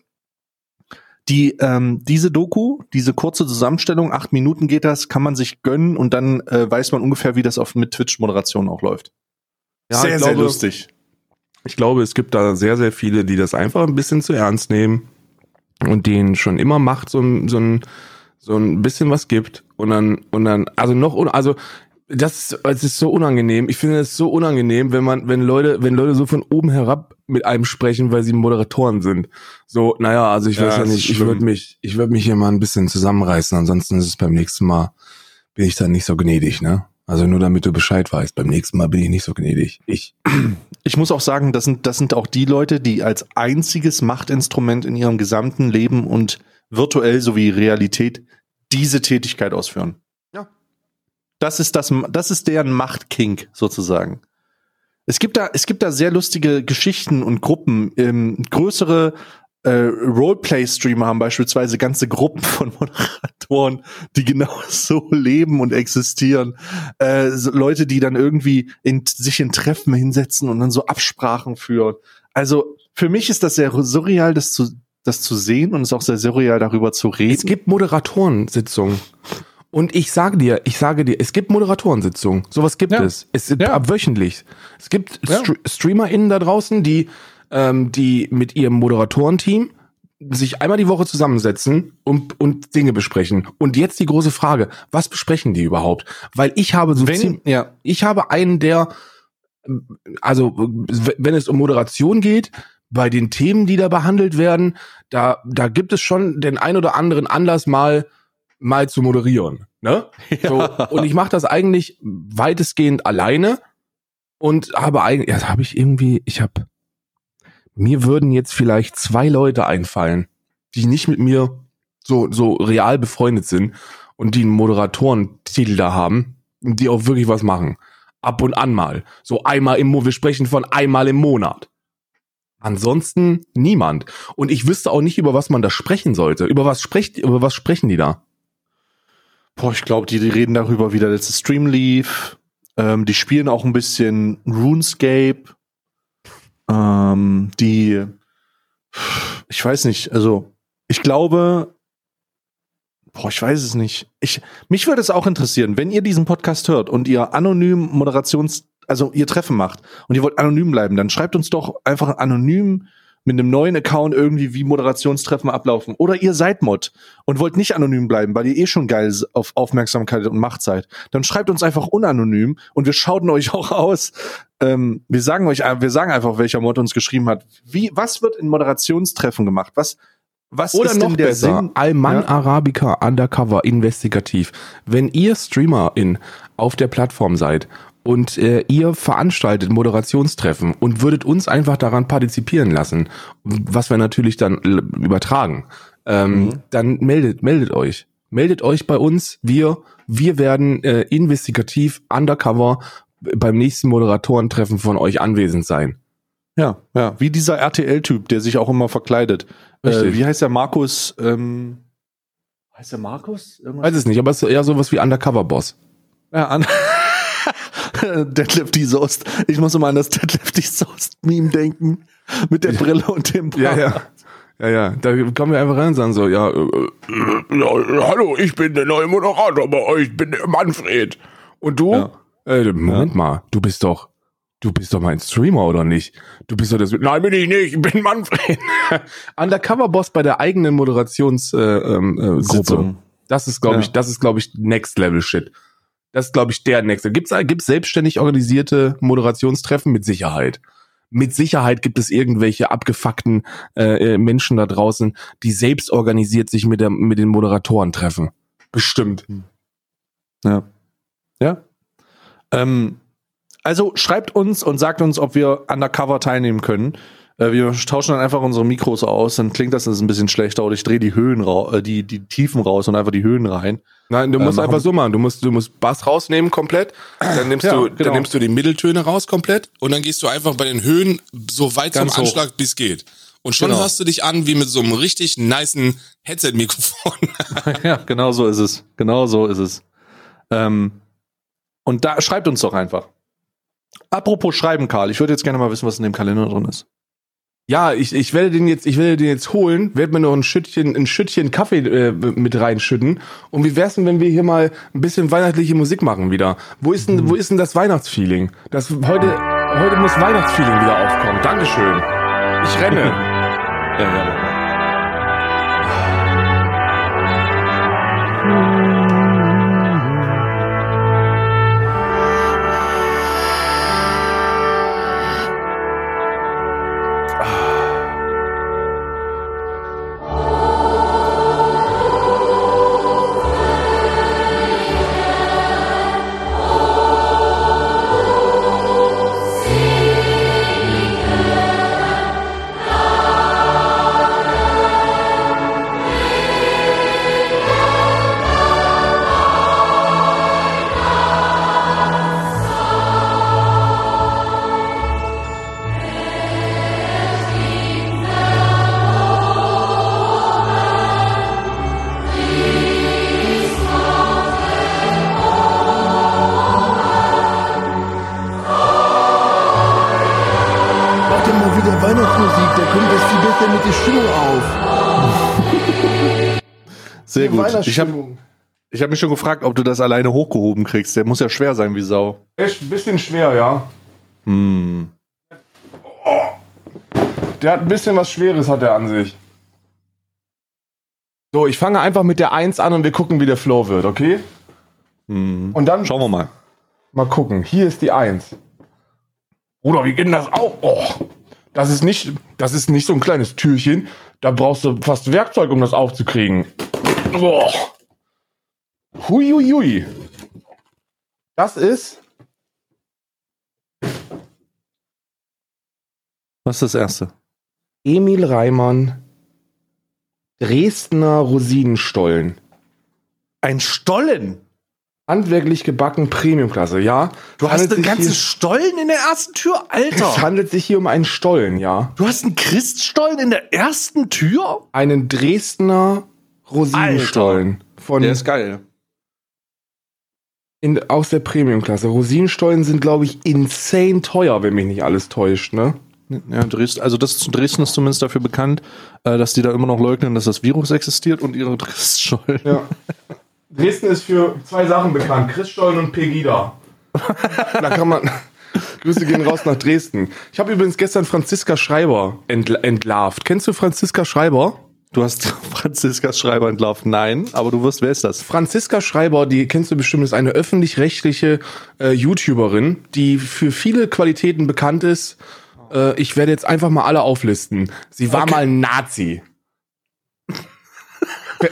Die ähm, diese Doku, diese kurze Zusammenstellung, acht Minuten geht das, kann man sich gönnen und dann äh, weiß man ungefähr, wie das auf mit Twitch-Moderation auch läuft. Ja, sehr, ich sehr glaube- lustig. Ich glaube, es gibt da sehr, sehr viele, die das einfach ein bisschen zu ernst nehmen und denen schon immer Macht so, ein- so ein so ein bisschen was gibt und dann und dann also noch also das ist, es ist so unangenehm. Ich finde es so unangenehm, wenn man wenn Leute wenn Leute so von oben herab mit einem sprechen, weil sie Moderatoren sind. So, naja, also ich Ja, weiß ja das nicht, ich würde mich ich würde mich hier mal ein bisschen zusammenreißen, ansonsten ist es beim nächsten Mal bin ich dann nicht so gnädig, ne? Also nur damit du Bescheid weißt, beim nächsten Mal bin ich nicht so gnädig. Ich Ich muss auch sagen, das sind, das sind auch die Leute, die als einziges Machtinstrument in ihrem gesamten Leben und virtuell sowie Realität diese Tätigkeit ausführen. Das ist das, das ist deren Machtkink sozusagen. Es gibt da, es gibt da sehr lustige Geschichten und Gruppen. Ähm, größere äh, Roleplay-Streamer haben beispielsweise ganze Gruppen von Moderatoren, die genau so leben und existieren. Äh, so Leute, die dann irgendwie in, sich in Treffen hinsetzen und dann so Absprachen führen. Also für mich ist das sehr surreal, das zu, das zu sehen und es ist auch sehr surreal, darüber zu reden. Es gibt Moderatorensitzungen. Und ich sage dir, ich sage dir, es gibt Moderatorensitzungen. Sowas gibt Ja. es. Es gibt Ja. ab wöchentlich. Es gibt Ja. Str StreamerInnen da draußen, die, ähm, die mit ihrem Moderatorenteam sich einmal die Woche zusammensetzen und, und Dinge besprechen. Und jetzt die große Frage, was besprechen die überhaupt? Weil ich habe so Wenn, ja, ich habe einen, der, also wenn es um Moderation geht, bei den Themen, die da behandelt werden, da, da gibt es schon den ein oder anderen Anlass mal, mal zu moderieren. Ne? So, und ich mache das eigentlich weitestgehend alleine und habe eigentlich, ja, habe ich irgendwie, ich habe, mir würden jetzt vielleicht zwei Leute einfallen, die nicht mit mir so, so real befreundet sind und die einen Moderatoren-Titel da haben und die auch wirklich was machen. Ab und an mal. So einmal im Monat. Wir sprechen von einmal im Monat. Ansonsten niemand. Und ich wüsste auch nicht, über was man da sprechen sollte. Über was sprecht, über was sprechen die da? Boah, ich glaube, die, die reden darüber, wie der letzte Stream lief. Ähm, die spielen auch ein bisschen RuneScape. Ähm, die, ich weiß nicht, also ich glaube, boah, ich weiß es nicht. Ich, mich würde es auch interessieren, wenn ihr diesen Podcast hört und ihr anonym Moderations, also ihr Treffen macht und ihr wollt anonym bleiben, dann schreibt uns doch einfach anonym mit einem neuen Account irgendwie, wie Moderationstreffen ablaufen. Oder ihr seid Mod und wollt nicht anonym bleiben, weil ihr eh schon geil auf Aufmerksamkeit und Macht seid. Dann schreibt uns einfach unanonym und wir schauten euch auch aus. Ähm, wir sagen euch, wir sagen einfach, welcher Mod uns geschrieben hat. Wie, was wird in Moderationstreffen gemacht? Was, was Oder ist noch denn der besser, Sinn? Alman Ja. Arabica Undercover investigativ. Wenn ihr Streamerin auf der Plattform seid und äh, ihr veranstaltet Moderationstreffen und würdet uns einfach daran partizipieren lassen, was wir natürlich dann übertragen, ähm, Mhm. dann meldet meldet euch. Meldet euch bei uns. Wir wir werden äh, investigativ undercover beim nächsten Moderatorentreffen von euch anwesend sein. Ja, ja, wie dieser RTL-Typ, der sich auch immer verkleidet. Äh, wie heißt der Markus? Ähm, heißt der Markus? Irgendwas? Weiß es nicht, aber es ist eher sowas wie Undercover Boss. Ja, an Deadlift die Soest. Ich muss immer an das Deadlift die Soest-Meme denken. Mit der Brille und dem Bart. Ja, ja. Ja, ja, da kommen wir einfach rein und sagen so, ja, äh, äh, Ja, hallo, ich bin der neue Moderator bei euch, ich bin der Manfred. und du? Ja. Äh, Moment mal, du bist doch, du bist doch mein Streamer oder nicht? Du bist doch das. Nein, bin ich nicht. Ich bin Manfred. Undercover-Boss bei der eigenen Moderationsgruppe. Äh, ähm, äh. Das ist, glaube Ja. ich, das ist, glaube ich, Next Level Shit. Das ist, glaube ich, der Next. Gibt's, gibt's selbstständig organisierte Moderationstreffen mit Sicherheit. Mit Sicherheit gibt es irgendwelche abgefuckten äh, äh, Menschen da draußen, die selbst organisiert sich mit, der, mit den Moderatoren treffen. Bestimmt. Ja. Ja. Ähm, also schreibt uns und sagt uns, ob wir undercover teilnehmen können. Äh, wir tauschen dann einfach unsere Mikros aus, dann klingt das, das ein bisschen schlechter oder ich drehe die Höhen raus, äh, die, die Tiefen raus und einfach die Höhen rein. Nein, du Äh, musst machen- einfach so machen. Du musst, du musst Bass rausnehmen komplett. Dann nimmst Ja, du, genau. dann nimmst du die Mitteltöne raus komplett und dann gehst du einfach bei den Höhen so weit Ganz zum hoch. Anschlag, wie es geht. Und schon Genau. hörst du dich an wie mit so einem richtig nicen Headset-Mikrofon. ja, genau so ist es. Genau so ist es. Ähm, und da schreibt uns doch einfach. Apropos schreiben, Karl, ich würde jetzt gerne mal wissen, was in dem Kalender drin ist. Ja, ich, ich werde den jetzt, ich werde den jetzt holen, werde mir noch ein Schüttchen, ein Schüttchen Kaffee äh, mit reinschütten. Und wie wär's denn, wenn wir hier mal ein bisschen weihnachtliche Musik machen wieder? Wo ist denn, wo ist denn das Weihnachtsfeeling? Das heute, heute muss Weihnachtsfeeling wieder aufkommen. Dankeschön. Ich renne. Ja, ja. Gut. Ich habe ich hab mich schon gefragt, ob du das alleine hochgehoben kriegst. Der muss ja schwer sein wie Sau. Echt ein bisschen schwer, ja. Hm. Der hat ein bisschen was Schweres, hat er an sich. So, ich fange einfach mit der 1 an und wir gucken, wie der Flow wird, okay? Hm. Und dann Schauen wir mal. mal gucken. Hier ist die 1. Bruder, wie geht denn das auf? Oh, das ist nicht, das ist nicht so ein kleines Türchen. Da brauchst du fast Werkzeug, um das aufzukriegen. Oh. Hui, hui, hui. Das ist Was ist das erste? Emil Reimann Dresdner Rosinenstollen. Ein Stollen. Handwerklich gebacken Premiumklasse, ja. Du hast einen ganzen Stollen in der ersten Tür, Es Alter. handelt sich hier um einen Stollen, ja. Du hast einen Christstollen in der ersten Tür? Einen Dresdner Rosinenstollen. Von geil. in, aus der Premiumklasse. Rosinenstollen sind, glaube ich, insane teuer, wenn mich nicht alles täuscht, ne? Ja, Dresden, also das Dresden ist zumindest dafür bekannt, äh, dass die da immer noch leugnen, dass das Virus existiert und ihre Christstollen. Ja. Dresden ist für zwei Sachen bekannt: Christstollen und Pegida. da kann man. Grüße gehen raus nach Dresden. Ich habe übrigens gestern Franziska Schreiber entl entlarvt. Kennst du Franziska Schreiber? Du hast Franziska Schreiber entlarvt. Nein, aber du wirst, wer ist das? Franziska Schreiber, die kennst du bestimmt, ist eine öffentlich-rechtliche äh, YouTuberin, die für viele Qualitäten bekannt ist. Äh, ich werde jetzt einfach mal alle auflisten. Sie war Okay. mal ein Nazi.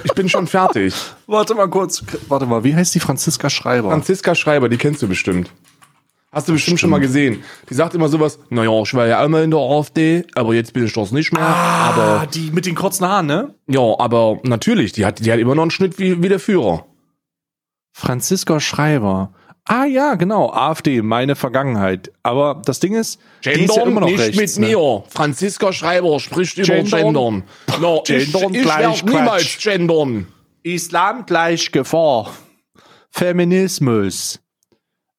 Ich bin schon fertig. Warte mal kurz. Warte mal, wie heißt die Franziska Schreiber? Franziska Schreiber, die kennst du bestimmt. Hast du bestimmt schon mal gesehen. Die sagt immer sowas, naja, ich war ja einmal in der AfD, aber jetzt bin ich das nicht mehr. ah, Aber, die mit den kurzen Haaren, ne? ja, aber natürlich, die hat, die hat immer noch einen Schnitt wie, wie der Führer. Franziska Schreiber. Ah ja, genau, AfD, meine Vergangenheit. Aber das Ding ist, die ist ja Gendern immer noch nicht rechts, mit ne? mir. Franziska Schreiber spricht über Gendern. Gendern. No, Gendern ich, ich gleich werd niemals gendern. Islam gleich Gefahr. Feminismus.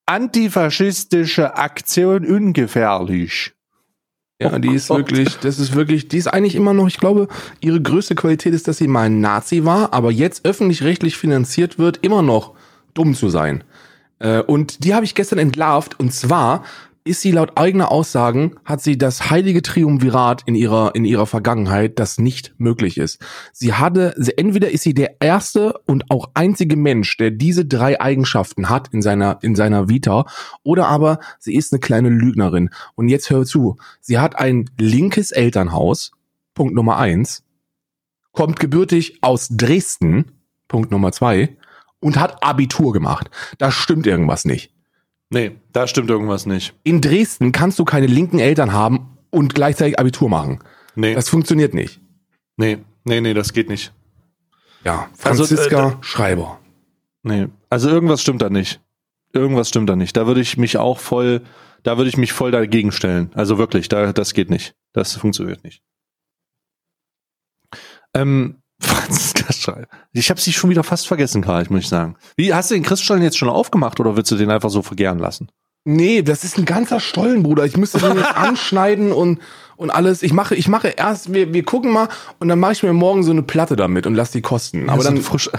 Antifaschistische Aktion ungefährlich. Ja, die ist wirklich, das ist wirklich, die ist eigentlich immer noch, ich glaube, ihre größte Qualität ist, dass sie mal ein Nazi war, aber jetzt öffentlich-rechtlich finanziert wird, immer noch dumm zu sein. Äh, Und die habe ich gestern entlarvt und zwar ist sie laut eigener Aussagen, hat sie das heilige Triumvirat in ihrer, in ihrer Vergangenheit, das nicht möglich ist. Sie hatte, sie, entweder ist sie der erste und auch einzige Mensch, der diese drei Eigenschaften hat in seiner, in seiner Vita, oder aber sie ist eine kleine Lügnerin. Und jetzt hör zu. Sie hat ein linkes Elternhaus, Punkt Nummer eins, kommt gebürtig aus Dresden, Punkt Nummer zwei, und hat Abitur gemacht. Da stimmt irgendwas nicht. Nee, da stimmt irgendwas nicht. In Dresden kannst du keine linken Eltern haben und gleichzeitig Abitur machen. Nee, Das funktioniert nicht. nee, nee, nee, das geht nicht. Ja, Also, Franziska äh, Schreiber. Nee, also irgendwas stimmt da nicht. Irgendwas stimmt da nicht. Da würde ich mich auch voll, da würde ich mich voll dagegen stellen. Also wirklich, da, das geht nicht. Das funktioniert nicht. Ähm, Franziska Schreiber. Ich habe sie schon wieder fast vergessen, Karl, muss ich sagen. Wie, hast du den Christstollen jetzt schon aufgemacht oder willst du den einfach so vergären lassen? Nee, das ist ein ganzer Stollen, Bruder. Ich müsste den jetzt anschneiden und, und alles. Ich mache, ich mache erst, wir, wir gucken mal und dann mache ich mir morgen so eine Platte damit und lass die kosten. Aber dann, frisch.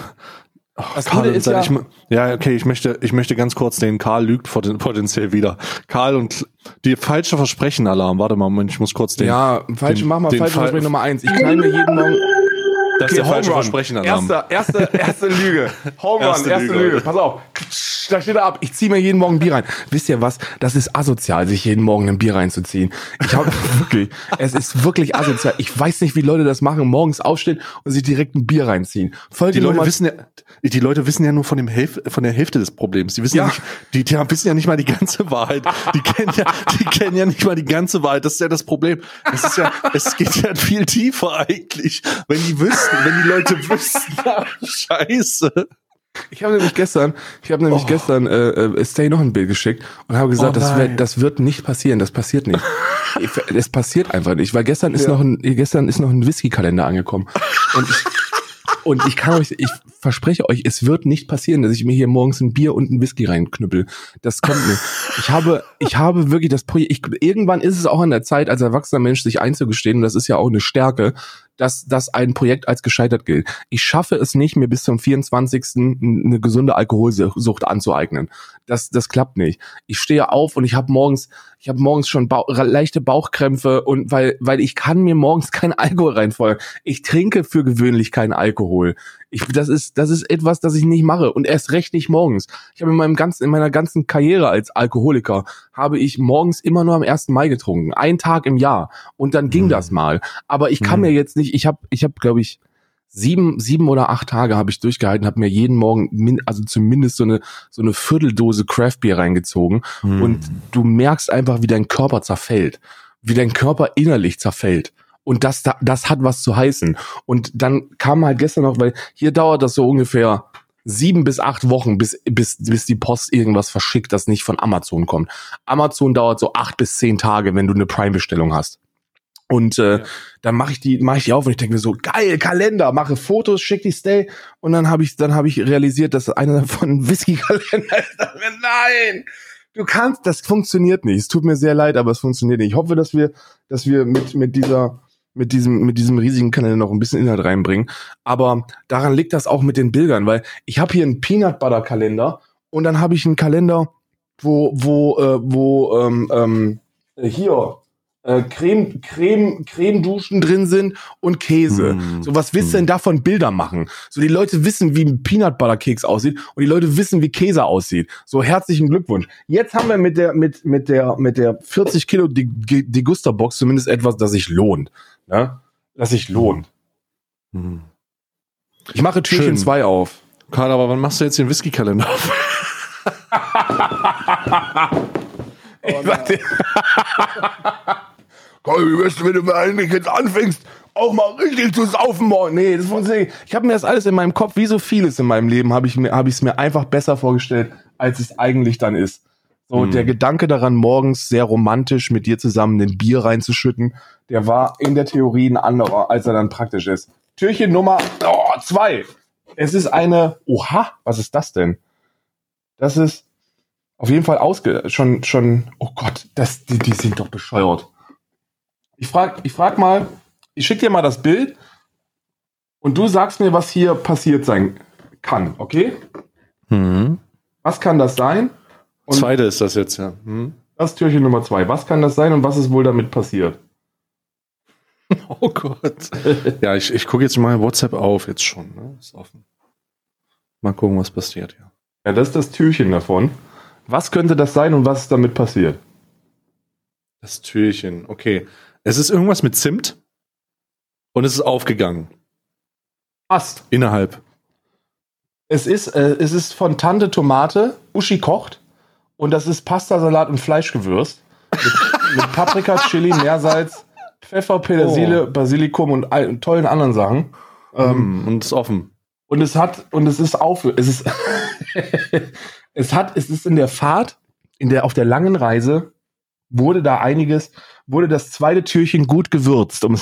Oh, Karl ist ja- ich, ja, okay, ich möchte, ich möchte ganz kurz den Karl lügt poten- potenziell wieder. Karl und die falsche Versprechen-Alarm. Warte mal, Moment, ich muss kurz den. ja, falsche, den- mach mal falsche Versprechen Nummer eins. Ich knall mir jeden Morgen. Das ist der Home falsche Run. Versprechen-Alarm. Erste, erste, erste Lüge. Home Run, Erste erste, Lüge, Lüge. Pass auf. Da steht er ab. Ich ziehe mir jeden Morgen ein Bier rein. Wisst ihr was? Das ist asozial, sich jeden Morgen ein Bier reinzuziehen. Ich habe wirklich, es ist wirklich asozial. Ich weiß nicht, wie Leute das machen, morgens aufstehen und sich direkt ein Bier reinziehen. Folge Die Leute wissen ja, die Leute wissen ja nur von dem Hälf von der Hälfte des Problems. Die wissen ja, Ja. nicht, die, die wissen ja nicht mal die ganze Wahrheit. Die kennen ja, die kennen ja nicht mal die ganze Wahrheit. Das ist ja das Problem. Es ist ja, es geht ja viel tiefer eigentlich. Wenn die wüssten, wenn die Leute wüssten, ach, Scheiße. Ich habe nämlich gestern, ich habe nämlich Oh. gestern äh, äh, Stay noch ein Bild geschickt und habe gesagt, Oh das, wird, das wird nicht passieren, das passiert nicht. Ich- Es passiert einfach nicht, weil gestern ist Ja. noch ein gestern ist noch ein Whisky-Kalender angekommen und ich, und ich kann euch, ich verspreche euch, es wird nicht passieren, dass ich mir hier morgens ein Bier und ein Whisky reinknüppel. Das kommt nicht. Ich habe, ich habe wirklich das Projekt. Ich, irgendwann ist es auch an der Zeit, als erwachsener Mensch sich einzugestehen, und das ist ja auch eine Stärke, dass, dass ein Projekt als gescheitert gilt. Ich schaffe es nicht, mir bis zum 24. eine gesunde Alkoholsucht anzueignen. Das, das klappt nicht. Ich stehe auf und ich habe morgens, ich habe morgens schon Bau leichte Bauchkrämpfe und weil, weil ich kann mir morgens keinen Alkohol reinfeuern. Ich trinke für gewöhnlich keinen Alkohol. Ich, das ist, das ist etwas, das ich nicht mache und erst recht nicht morgens. Ich habe in meinem ganzen, in meiner ganzen Karriere als Alkoholiker habe ich morgens immer nur am 1. Mai getrunken. Ein Tag im Jahr. Und dann ging Hm. das mal. Aber ich kann Hm. mir jetzt nicht, ich habe, ich habe, glaube ich, sieben, sieben oder acht Tage habe ich durchgehalten, habe mir jeden Morgen, min, also zumindest so eine, so eine Vierteldose Craft Beer reingezogen. Hm. Und du merkst einfach, wie dein Körper zerfällt, wie dein Körper innerlich zerfällt. Und das, da- das hat was zu heißen. Und dann kam halt gestern noch, weil hier dauert das so ungefähr sieben bis acht Wochen, bis, bis, bis die Post irgendwas verschickt, das nicht von Amazon kommt. Amazon dauert so acht bis zehn Tage, wenn du eine Prime-Bestellung hast. Und äh, Ja. dann mache ich die, mache ich die auf und ich denke mir so, geil, Kalender, mache Fotos, schick die Stay. Und dann habe ich, dann habe ich realisiert, dass einer davon ein Whisky-Kalender ist. Nein! Du kannst, das funktioniert nicht. Es tut mir sehr leid, aber es funktioniert nicht. Ich hoffe, dass wir, dass wir mit, mit dieser, mit diesem, mit diesem riesigen Kalender noch ein bisschen Inhalt reinbringen. Aber daran liegt das auch mit den Bildern, weil ich habe hier einen Peanut Butter Kalender und dann habe ich einen Kalender, wo, wo, äh, wo, ähm, ähm, hier, äh, Creme, Creme, Creme-Duschen drin sind und Käse. Hm. So, was willst du Hm. denn davon Bilder machen? So, die Leute wissen, wie ein Peanut Butter Keks aussieht und die Leute wissen, wie Käse aussieht. So, herzlichen Glückwunsch. Jetzt haben wir mit der, mit, mit der, mit der 40 Kilo Di- Di- Degusta Box zumindest etwas, das sich lohnt. Ne? Das sich lohnt. Hm. Ich mache Türchen Schön. 2 auf. Karl, aber wann machst du jetzt den Whisky-Kalender auf? Ich warte. Komm, wie wärst du, wenn du mal eigentlich jetzt anfängst, auch mal richtig zu saufen morgen? Nee, das funktioniert. nicht. Ich habe mir das alles in meinem Kopf, wie so vieles in meinem Leben, habe ich mir, habe ich es mir einfach besser vorgestellt, als es eigentlich dann ist. So, Hm. der Gedanke daran, morgens sehr romantisch mit dir zusammen ein Bier reinzuschütten, der war in der Theorie ein anderer, als er dann praktisch ist. Türchen Nummer oh, zwei. Es ist eine, oha, was ist das denn? Das ist auf jeden Fall ausge, schon, schon, oh Gott, das, die, die sind doch bescheuert. Ich frag, ich frag mal, ich schick dir mal das Bild und du sagst mir, was hier passiert sein kann, okay? Hm. Was kann das sein? Und- Zweite ist das jetzt, ja. Hm. Das ist Türchen Nummer zwei. Was kann das sein und was ist wohl damit passiert? Oh Gott. ja, ich, ich gucke jetzt mal WhatsApp auf, jetzt schon. Ne? Ist offen. Mal gucken, was passiert hier. Ja, das ist das Türchen davon. Was könnte das sein und was ist damit passiert? Das Türchen, okay. Es ist irgendwas mit Zimt und es ist aufgegangen. Passt. Innerhalb. Es ist, äh, es ist von Tante Tomate, Uschi kocht. Und das ist Pastasalat und Fleischgewürz. Mit, mit Paprika, Chili, Meersalz, Pfeffer, Petersilie, Basilikum und, und tollen anderen Sachen. Ähm, Mm, und es ist offen. und es hat, und es ist auf, es ist, es hat, es ist in der Fahrt, in der, auf der langen Reise, wurde da einiges, wurde das zweite Türchen gut gewürzt. Um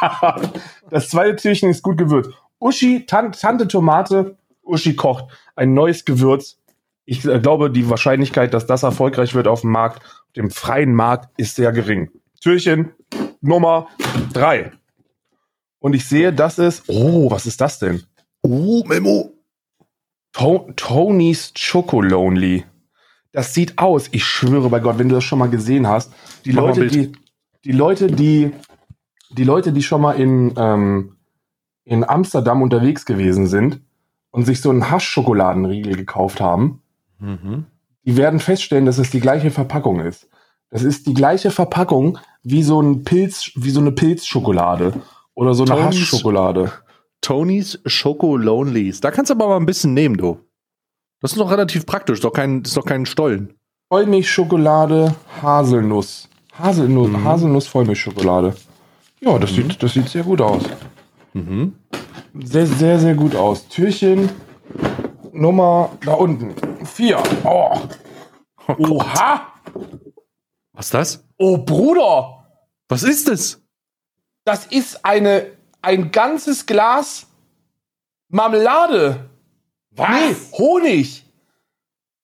das zweite Türchen ist gut gewürzt. Uschi, Tan Tante Tomate, Uschi kocht. Ein neues Gewürz. Ich äh, glaube, die Wahrscheinlichkeit, dass das erfolgreich wird auf dem Markt, auf dem freien Markt, ist sehr gering. Türchen Nummer drei. Und ich sehe, das ist, oh, was ist das denn? Oh, Memo. To Tony's Chocolonely. Das sieht aus, ich schwöre bei Gott, wenn du das schon mal gesehen hast. Die Mach Leute, die, die Leute, die, die Leute, die schon mal in, ähm, in Amsterdam unterwegs gewesen sind und sich so einen Haschschokoladenriegel gekauft haben, Mhm. die werden feststellen, dass es die gleiche Verpackung ist. Das ist die gleiche Verpackung wie so ein Pilz, wie so eine Pilzschokolade oder so eine Tony's- Haschschokolade. Tony's Choco Lonelies. Da kannst du aber mal ein bisschen nehmen, du. Das ist doch relativ praktisch. Ist doch kein, ist doch kein Stollen. Vollmilchschokolade, Haselnuss. Haselnuss, Mhm. Haselnuss Vollmilchschokolade. Ja, das, sieht, das sieht sehr gut aus. Mhm. Sehr, sehr, sehr gut aus. Türchen Nummer da unten. Vier. Oh. Oha! Was ist das? Oh, Bruder! Was ist das? Das ist eine, ein ganzes Glas Marmelade. Was? Nee, Honig.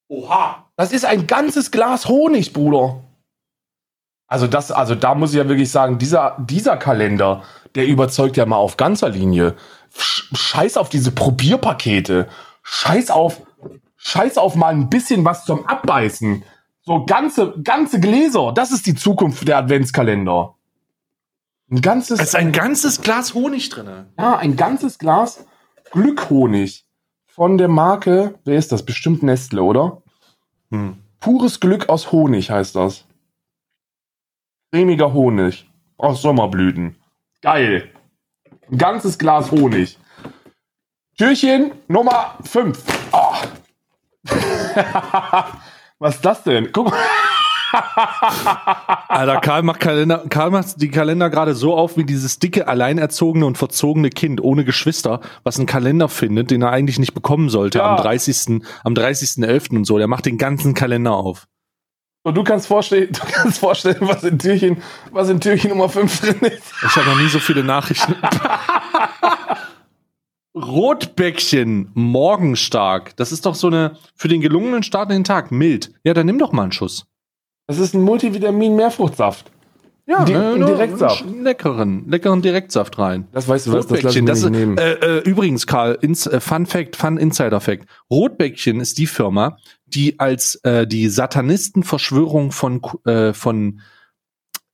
Oha. Das ist ein ganzes Glas Honig, Bruder. Also das, also da muss ich ja wirklich sagen, dieser, dieser Kalender, der überzeugt ja mal auf ganzer Linie. Sch- Scheiß auf diese Probierpakete. Scheiß auf, scheiß auf mal ein bisschen was zum Abbeißen. So ganze, ganze Gläser. Das ist die Zukunft der Adventskalender. Ein ganzes, Da ist ein ganzes Glas Honig drin. ja, ein ganzes Glas Glückhonig von der Marke, wer ist das? Bestimmt Nestle, oder? Hm. Pures Glück aus Honig heißt das. Cremiger Honig aus Sommerblüten. Geil. Ein ganzes Glas Honig. Türchen Nummer 5. Was ist das denn? Guck mal. Alter, Karl macht, Kalender, Karl macht die Kalender gerade so auf wie dieses dicke, alleinerzogene und verzogene Kind ohne Geschwister, was einen Kalender findet, den er eigentlich nicht bekommen sollte Ja. am 30. am 30.11. und so. Der macht den ganzen Kalender auf. Und du kannst vorstellen, du kannst vorstellen, was in Türchen, was in Türchen Nummer 5 drin ist. Ich habe noch nie so viele Nachrichten. Rotbäckchen, morgenstark. Das ist doch so eine für den gelungenen Start in den Tag. Mild. Ja, dann nimm doch mal einen Schuss. Das ist ein Multivitamin-Mehrfruchtsaft. Ja, Di- einen ne, Direktsaft. einen Leckeren, leckeren Direktsaft rein. Das weißt du was, das lasse ich das, nicht nehmen. äh, äh, übrigens, Karl, ins, äh, Fun Fact, Fun Insider Fact. Rotbäckchen ist die Firma, die als äh, die Satanistenverschwörung von äh, von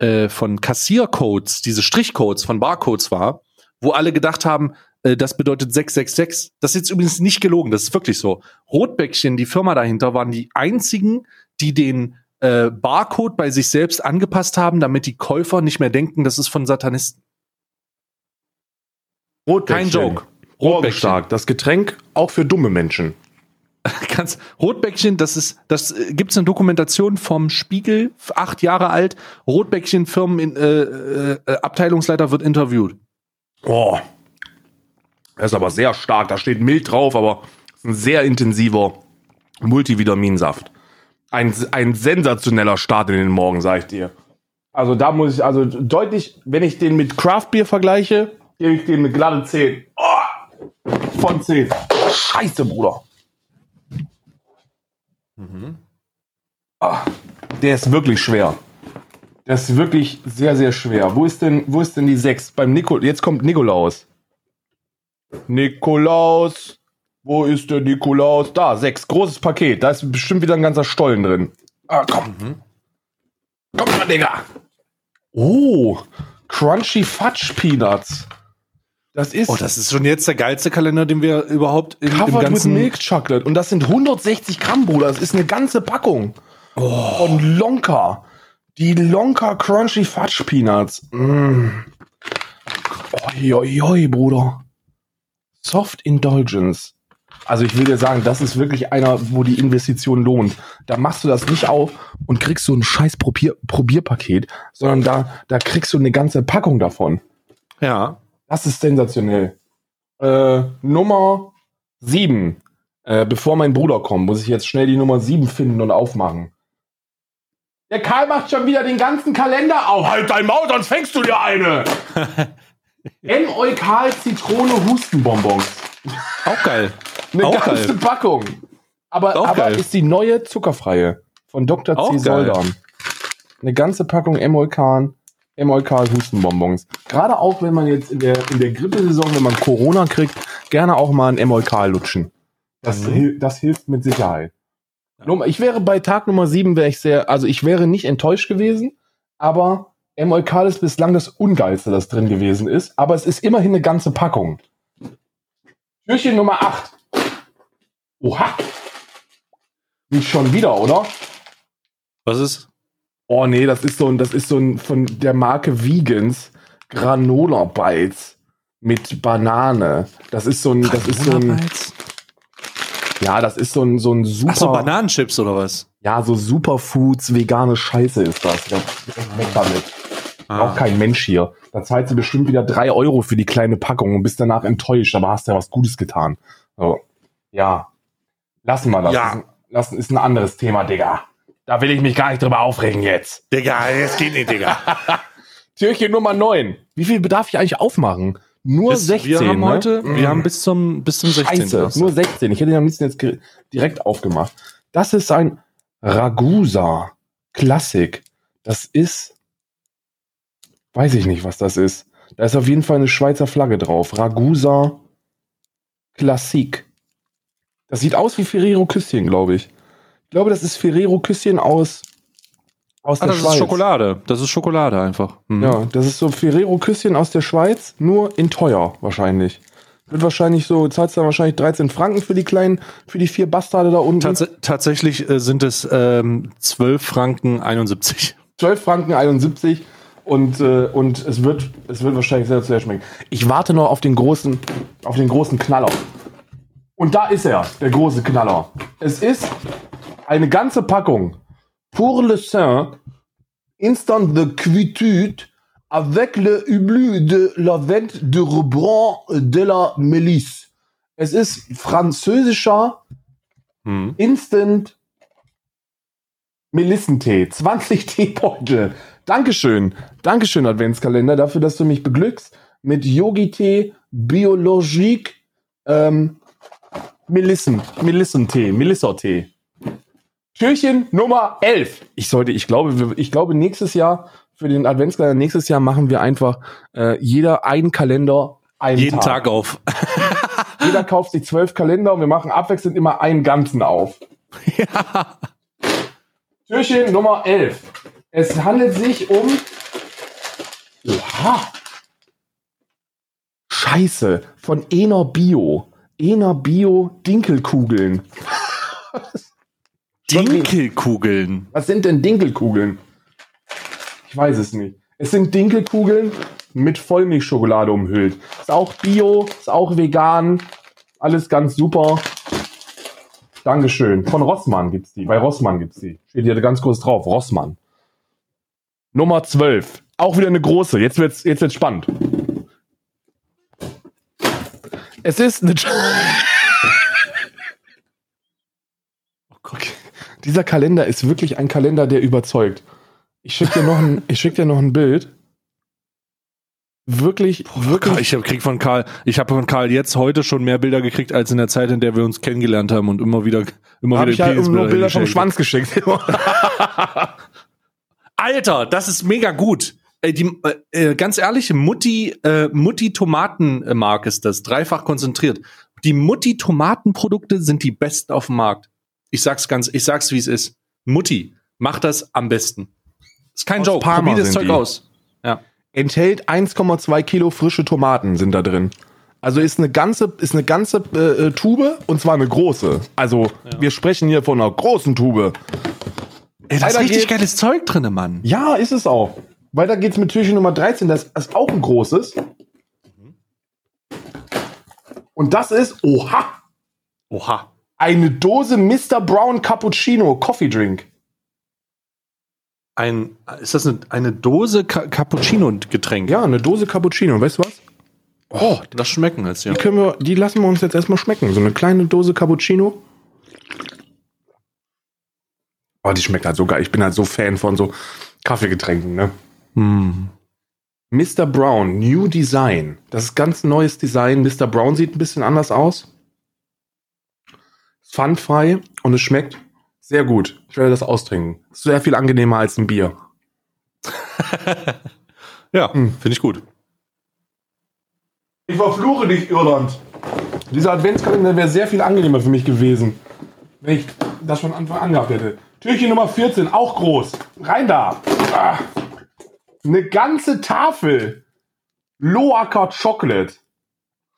äh, von Kassiercodes, diese Strichcodes von Barcodes war, wo alle gedacht haben, äh, das bedeutet 666. Das ist jetzt übrigens nicht gelogen, das ist wirklich so. Rotbäckchen, die Firma dahinter, waren die einzigen, die den äh, Barcode bei sich selbst angepasst haben, damit die Käufer nicht mehr denken, das ist von Satanisten. Kein Joke. Morgenstark, das Getränk auch für dumme Menschen. Ganz Rotbäckchen, das ist, das äh, gibt's eine Dokumentation vom Spiegel, acht Jahre alt. Rotbäckchen Firmen in, äh, äh, äh, Abteilungsleiter wird interviewt. Oh. Das ist aber sehr stark. Da steht mild drauf, aber ist ein sehr intensiver Multivitaminsaft. Ein, ein sensationeller Start in den Morgen, sag ich dir. Also da muss ich, also deutlich, wenn ich den mit Craft Beer vergleiche, gebe ich den mit glatte 10. Oh, von 10. Scheiße, Bruder. Ah, der ist wirklich schwer. Der ist wirklich sehr, sehr schwer. Wo ist denn, wo ist denn die 6? Beim Nikol Jetzt kommt Nikolaus. Nikolaus. Wo ist der Nikolaus? Da, 6. Großes Paket. Da ist bestimmt wieder ein ganzer Stollen drin. Ah, komm. Komm mal, Digga. Oh, Crunchy Fudge Peanuts. Das ist Oh, das ist schon jetzt der geilste Kalender, den wir überhaupt in, im covered with ganzen Milk Chocolate. Und das sind 160 Gramm, Bruder. Das ist eine ganze Packung. Oh. Und Lonka. Die Lonka Crunchy Fudge Peanuts. Mm. Oi, oi, oi, Bruder. Soft Indulgence. Also ich will dir sagen, das ist wirklich einer, wo die Investition lohnt. Da machst du das nicht auf und kriegst so ein scheiß Probier Probierpaket, sondern da, da kriegst du eine ganze Packung davon. Ja. Das ist sensationell. Äh, Nummer sieben. Äh, bevor mein Bruder kommt, muss ich jetzt schnell die Nummer sieben finden und aufmachen. Der Karl macht schon wieder den ganzen Kalender auf. Halt dein Maul, sonst fängst du dir eine. M. Eukal Zitrone Hustenbonbons. Auch geil. Eine Auch ganze geil. Packung. Aber, Auch aber geil. ist die neue zuckerfreie von Dr. Auch C. Soldan. Eine ganze Packung Emolkan, Emolkan Hustenbonbons. Gerade auch, wenn man jetzt in der, in der Grippesaison, wenn man Corona kriegt, gerne auch mal ein Emolkal lutschen. Das, Mhm. das hilft mit Sicherheit. Ich wäre bei Tag Nummer 7 wäre ich sehr, also ich wäre nicht enttäuscht gewesen, aber Emolkal ist bislang das Ungeilste, das drin gewesen ist, aber es ist immerhin eine ganze Packung. Türchen Nummer 8. Oha. Nicht schon wieder, oder? Was ist? Oh nee, das ist so ein, das ist so ein von der Marke Vegans Granola Bites mit Banane. Das ist so ein, das ist so ein, ja, das ist so ein, so ein super, Ach so, Bananenchips oder was? ja, so Superfoods vegane Scheiße ist das. Ja, weg damit. Ah. Auch kein Mensch hier. Da zahlst du bestimmt wieder drei Euro für die kleine Packung und bist danach enttäuscht, aber hast ja was Gutes getan. So, ja. Lassen wir das. Ja. Ist, ein- lassen ist ein anderes Thema, Digga. Da will ich mich gar nicht drüber aufregen jetzt. Digga, das geht nicht, Digga. Türchen Nummer 9. Wie viel bedarf ich eigentlich aufmachen? Nur Bis- 16. wir haben ne? heute, wir Mm. haben bis zum, bis zum 16. Scheiße, nur 16. Ich hätte den am liebsten jetzt direkt aufgemacht. Das ist ein Ragusa Klassik. Das ist, weiß ich nicht, was das ist. Da ist auf jeden Fall eine Schweizer Flagge drauf. Ragusa Klassik. Das sieht aus wie Ferrero Küsschen, glaube ich. Ich glaube, das ist Ferrero Küsschen aus, aus Ah, der das Schweiz. ist Schokolade. Das ist Schokolade einfach. Mhm. Ja, das ist so Ferrero Küsschen aus der Schweiz, nur in teuer wahrscheinlich. Wird wahrscheinlich so, zahlst dann wahrscheinlich 13 Franken für die kleinen, für die vier Bastarde da unten. Tats tatsächlich äh, sind es ähm, 12 Franken 71. 12 Franken 71 und, äh, und es wird, es wird wahrscheinlich sehr, sehr schmecken. Ich warte noch auf den großen, auf den großen Knaller. Und da ist er, der große Knaller. Es ist eine ganze Packung Pour le sein, Instant de Quitude avec le hublu de la vente de Rebrand de la Melisse. Es ist französischer Mhm. Instant Melissentee. 20 Teebeutel. Dankeschön. Dankeschön, Adventskalender, dafür, dass du mich beglückst mit Yogi-Tee, Biologique, ähm, Melissen, Melissentee, Melissa-Tee. Türchen Nummer 11. Ich sollte, ich glaube, ich glaube, nächstes Jahr, für den Adventskalender, nächstes Jahr machen wir einfach äh, jeder einen Kalender einen Jeden Tag auf. jeder kauft sich zwölf Kalender und wir machen abwechselnd immer einen ganzen auf. ja. Türchen Nummer 11. Es handelt sich um. Oha. Scheiße. Von Ener Bio. Ener Bio Dinkelkugeln. Dinkelkugeln. Was sind denn Dinkelkugeln? Ich weiß es nicht. Es sind Dinkelkugeln mit Vollmilchschokolade umhüllt. Ist auch Bio, ist auch vegan. Alles ganz super. Dankeschön. Von Rossmann gibt's die. Bei Rossmann gibt's die. Steht hier ganz groß drauf. Rossmann. Nummer 12. Auch wieder eine große. Jetzt wird's, jetzt wird's spannend. Es ist eine. Oh Gott. Dieser Kalender ist wirklich ein Kalender, der überzeugt. Ich schicke dir noch ein, ich schick dir noch ein Bild. Wirklich, wirklich. Ich hab, krieg von Karl, ich habe von Karl jetzt heute schon mehr Bilder gekriegt als in der Zeit, in der wir uns kennengelernt haben und immer wieder, immer Habe wieder ich ja nur Bilder vom. Schwanz geschickt. Alter, das ist mega gut. Ey, die, äh, äh, ganz ehrlich, Mutti, äh, Mutti Tomatenmark ist das, dreifach konzentriert. Die Mutti Tomatenprodukte sind die besten auf dem Markt. Ich sag's ganz, ich sag's wie es ist. Mutti, macht das am besten. Ist kein Aus Joke. Parma Probier das sind Zeug die. aus. Ja. Enthält 1,2 Kilo frische Tomaten sind da drin. Also ist eine ganze, ist eine ganze äh, äh, Tube und zwar eine große. Also wir sprechen hier von einer großen Tube. Ey, da ist richtig geiles Zeug drinne, Mann. Ja, ist es auch. Weiter geht's mit Türchen Nummer 13. Das ist auch ein großes. Und das ist, oha, Oha. eine Dose Mr. Brown Cappuccino Coffee Drink. Ein, ist das eine, eine Dose Ca Cappuccino-Getränk? Ja, eine Dose Cappuccino. Weißt du was? Oh, das schmecken jetzt, ja. Die, können wir, die lassen wir uns jetzt erstmal schmecken. So eine kleine Dose Cappuccino. Oh, die schmeckt halt so geil. Ich bin halt so Fan von so Kaffeegetränken, ne? Hm. Mr. Brown, New Design. Das ist ganz neues Design. Mr. Brown sieht ein bisschen anders aus. Pfandfrei und es schmeckt sehr gut. Ich werde das austrinken. Sehr viel angenehmer als ein Bier. Ja, finde ich gut. Ich verfluche dich, Irland. Dieser Adventskalender wäre sehr viel angenehmer für mich gewesen, wenn ich das von Anfang an gehabt hätte. Türchen Nummer 14, auch groß. Rein da. Ah. Eine ganze Tafel. Loacker Chocolate.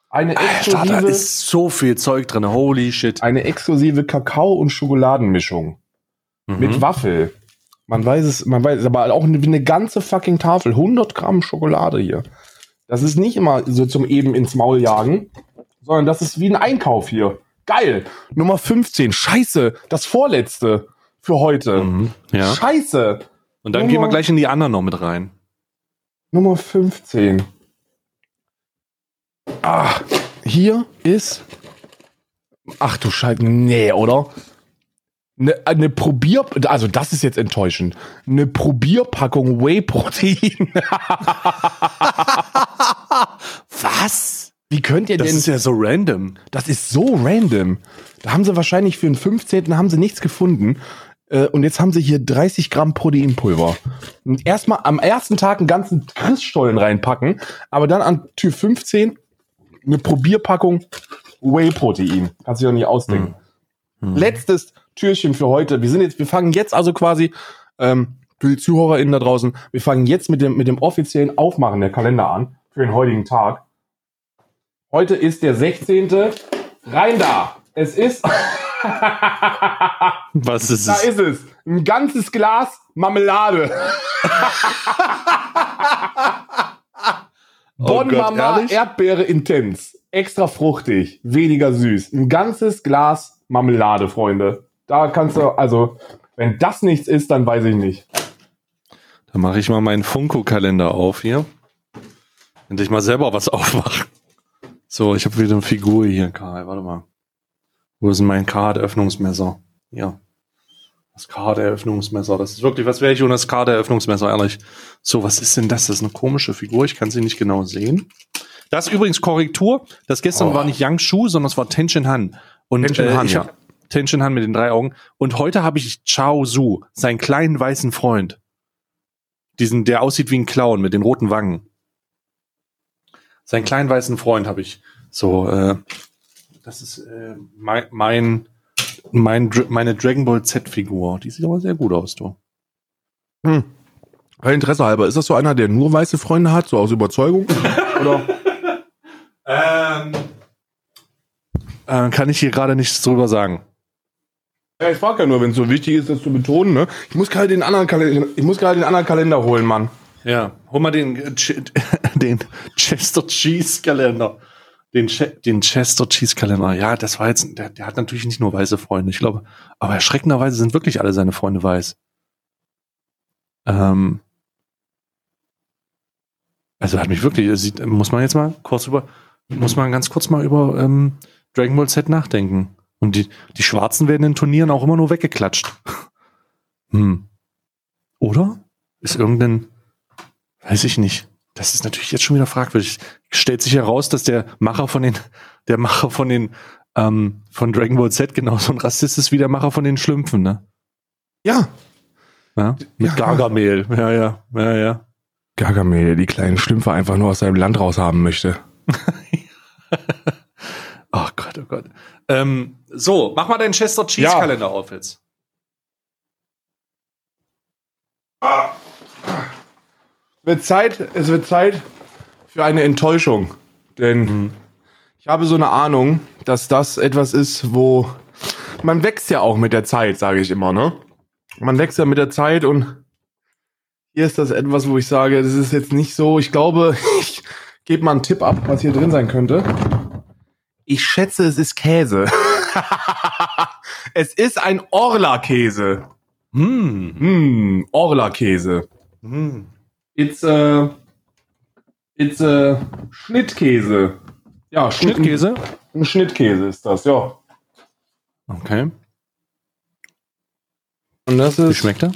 Eine Alter, da exklusive, ist so viel Zeug drin. Holy shit. eine exklusive Kakao- und Schokoladenmischung. Mhm. Mit Waffel. Man weiß es, man weiß es, aber auch eine, eine ganze fucking Tafel. 100 Gramm Schokolade hier. Das ist nicht immer so zum eben ins Maul jagen, sondern das ist wie ein Einkauf hier. Geil. Nummer 15. Scheiße. Das vorletzte für heute. Mhm. Ja. Scheiße. Und dann Nummer- gehen wir gleich in die anderen noch mit rein. Nummer 15. Ah, hier ist. Ach du Scheiße. Nee, oder? Eine, eine Probier. Also, das ist jetzt enttäuschend. Eine Probierpackung Whey-Protein. Was? Wie könnt ihr Das denn. ist ja so random. Das ist so random. Da haben sie wahrscheinlich für den 15. haben sie nichts gefunden. Äh, Und jetzt haben sie hier 30 Gramm Proteinpulver. Und erstmal am ersten Tag einen ganzen Christstollen reinpacken, aber dann an Tür 15 eine Probierpackung Whey-Protein. Kannst du dir doch nicht ausdenken. Letztes Türchen für heute. Wir sind jetzt, wir fangen jetzt also quasi, ähm, für die ZuhörerInnen da draußen, wir fangen jetzt mit dem, mit dem offiziellen Aufmachen der Kalender an für den heutigen Tag. Heute ist der 16. Rein da! Es ist, Was ist da es? ist es. Ein ganzes Glas Marmelade. Bon Oh Gott, Mama ehrlich? Erdbeere intens. Extra fruchtig, weniger süß. Ein ganzes Glas Marmelade, Freunde. Da kannst du, also, wenn das nichts ist, dann weiß ich nicht. Dann mache ich mal meinen Funko-Kalender auf hier. Endlich mal selber was aufmachen. So, ich habe wieder eine Figur hier, Karl. Warte mal. Wo ist denn mein Card-Öffnungsmesser? Ja. Das Card-Eröffnungsmesser. Das ist wirklich, was wäre ich ohne das Card-Eröffnungsmesser, ehrlich. So, was ist denn das? Das ist eine komische Figur. Ich kann sie nicht genau sehen. Das ist übrigens Korrektur. Das gestern Oh. war nicht Yang Shu, sondern es war Tenshin Han. Und Tenshin Han, ich ja. Tenshin Han mit den drei Augen. Und heute habe ich Chao Su, seinen kleinen weißen Freund. Diesen, der aussieht wie ein Clown mit den roten Wangen. Seinen kleinen weißen Freund habe ich. So, äh, das ist äh, mein, mein, meine Dragon Ball Z-Figur. Die sieht aber sehr gut aus, du. Hm. Interesse halber, ist das so einer, der nur weiße Freunde hat, so aus Überzeugung? Oder? Ähm, äh, kann ich hier gerade nichts drüber sagen. Ja, ich frage ja nur, wenn es so wichtig ist, das zu betonen, ne? Ich muss gerade den anderen Kalender, ich muss gerade den anderen Kalender holen, Mann. Ja, hol mal den, äh, Ch- den Chester Cheese Kalender. Den, Che den Chester Cheese Kalender. Ja, das war jetzt, der, der hat natürlich nicht nur weiße Freunde, ich glaube. Aber erschreckenderweise sind wirklich alle seine Freunde weiß. Ähm, also hat mich wirklich, sieht, muss man jetzt mal kurz über, muss man ganz kurz mal über ähm, Dragon Ball Z nachdenken. Und die, die Schwarzen werden in Turnieren auch immer nur weggeklatscht. hm. Oder? Ist irgendein, weiß ich nicht. Das ist natürlich jetzt schon wieder fragwürdig. Stellt sich heraus, dass der Macher von den, der Macher von den, ähm, von Dragon Ball Z genauso ein Rassist ist wie der Macher von den Schlümpfen, ne? Ja. Ja? Mit Ja. Gargamel. Ja, ja, ja, ja. Gargamel, der die kleinen Schlümpfe einfach nur aus seinem Land raushaben möchte. Oh Gott, oh Gott. Ähm, so, mach mal deinen Chester Cheese Ja. Kalender auf jetzt. wird Zeit, es wird Zeit für eine Enttäuschung. Denn ich habe so eine Ahnung, dass das etwas ist, wo man wächst ja auch mit der Zeit, sage ich immer, ne? Man wächst ja mit der Zeit und hier ist das etwas, wo ich sage, das ist jetzt nicht so. Ich glaube, ich gebe mal einen Tipp ab, was hier drin sein könnte. Ich schätze, es ist Käse. es ist ein Orla-Käse. Hm. Hm, Orla-Käse. Hm. It's a, it's a Schnittkäse. Ja, Schnitt- Schnittkäse? Ein Schnittkäse ist das, ja. Okay. Und das Wie ist schmeckt er?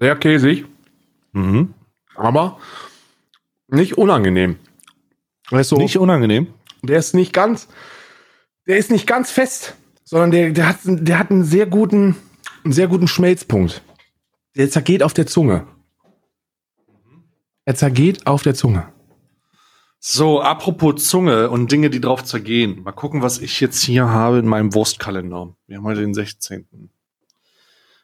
sehr käsig, Mhm. aber nicht unangenehm. Ist, so, Nicht unangenehm. der ist nicht ganz, der ist nicht ganz fest, sondern der, der, hat, der hat einen sehr guten, einen sehr guten Schmelzpunkt. Der zergeht auf der Zunge. Er zergeht auf der Zunge. So, apropos Zunge und Dinge, die drauf zergehen. Mal gucken, was ich jetzt hier habe in meinem Wurstkalender. Wir haben heute den 16.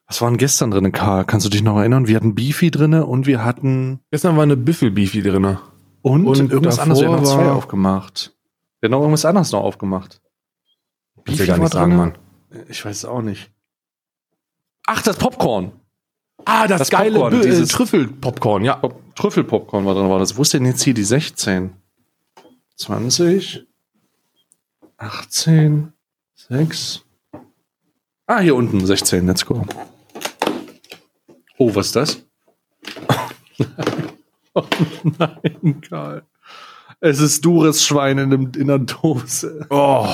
Was war denn gestern drin, Karl? Kannst du dich noch erinnern? Wir hatten Beefy drinne und wir hatten Gestern war eine Büffelbeefy drinne. und, Und irgendwas anderes. Wir haben noch zwei aufgemacht. Wir haben noch irgendwas anderes noch aufgemacht. Du gar nicht sagen, drinne? Mann. Ich weiß es auch nicht. Ach, das Popcorn. Ah, das, Das geile Popcorn, äh, dieses- Trüffelpopcorn, ja. Pop Trüffelpopcorn war drin. War das? Wo ist denn jetzt hier die 16? 20, 18, 6. Ah, hier unten 16. Let's go. Oh, was ist das? oh nein, Karl. Es ist dures Schwein in, einem, in einer Dose. Oh,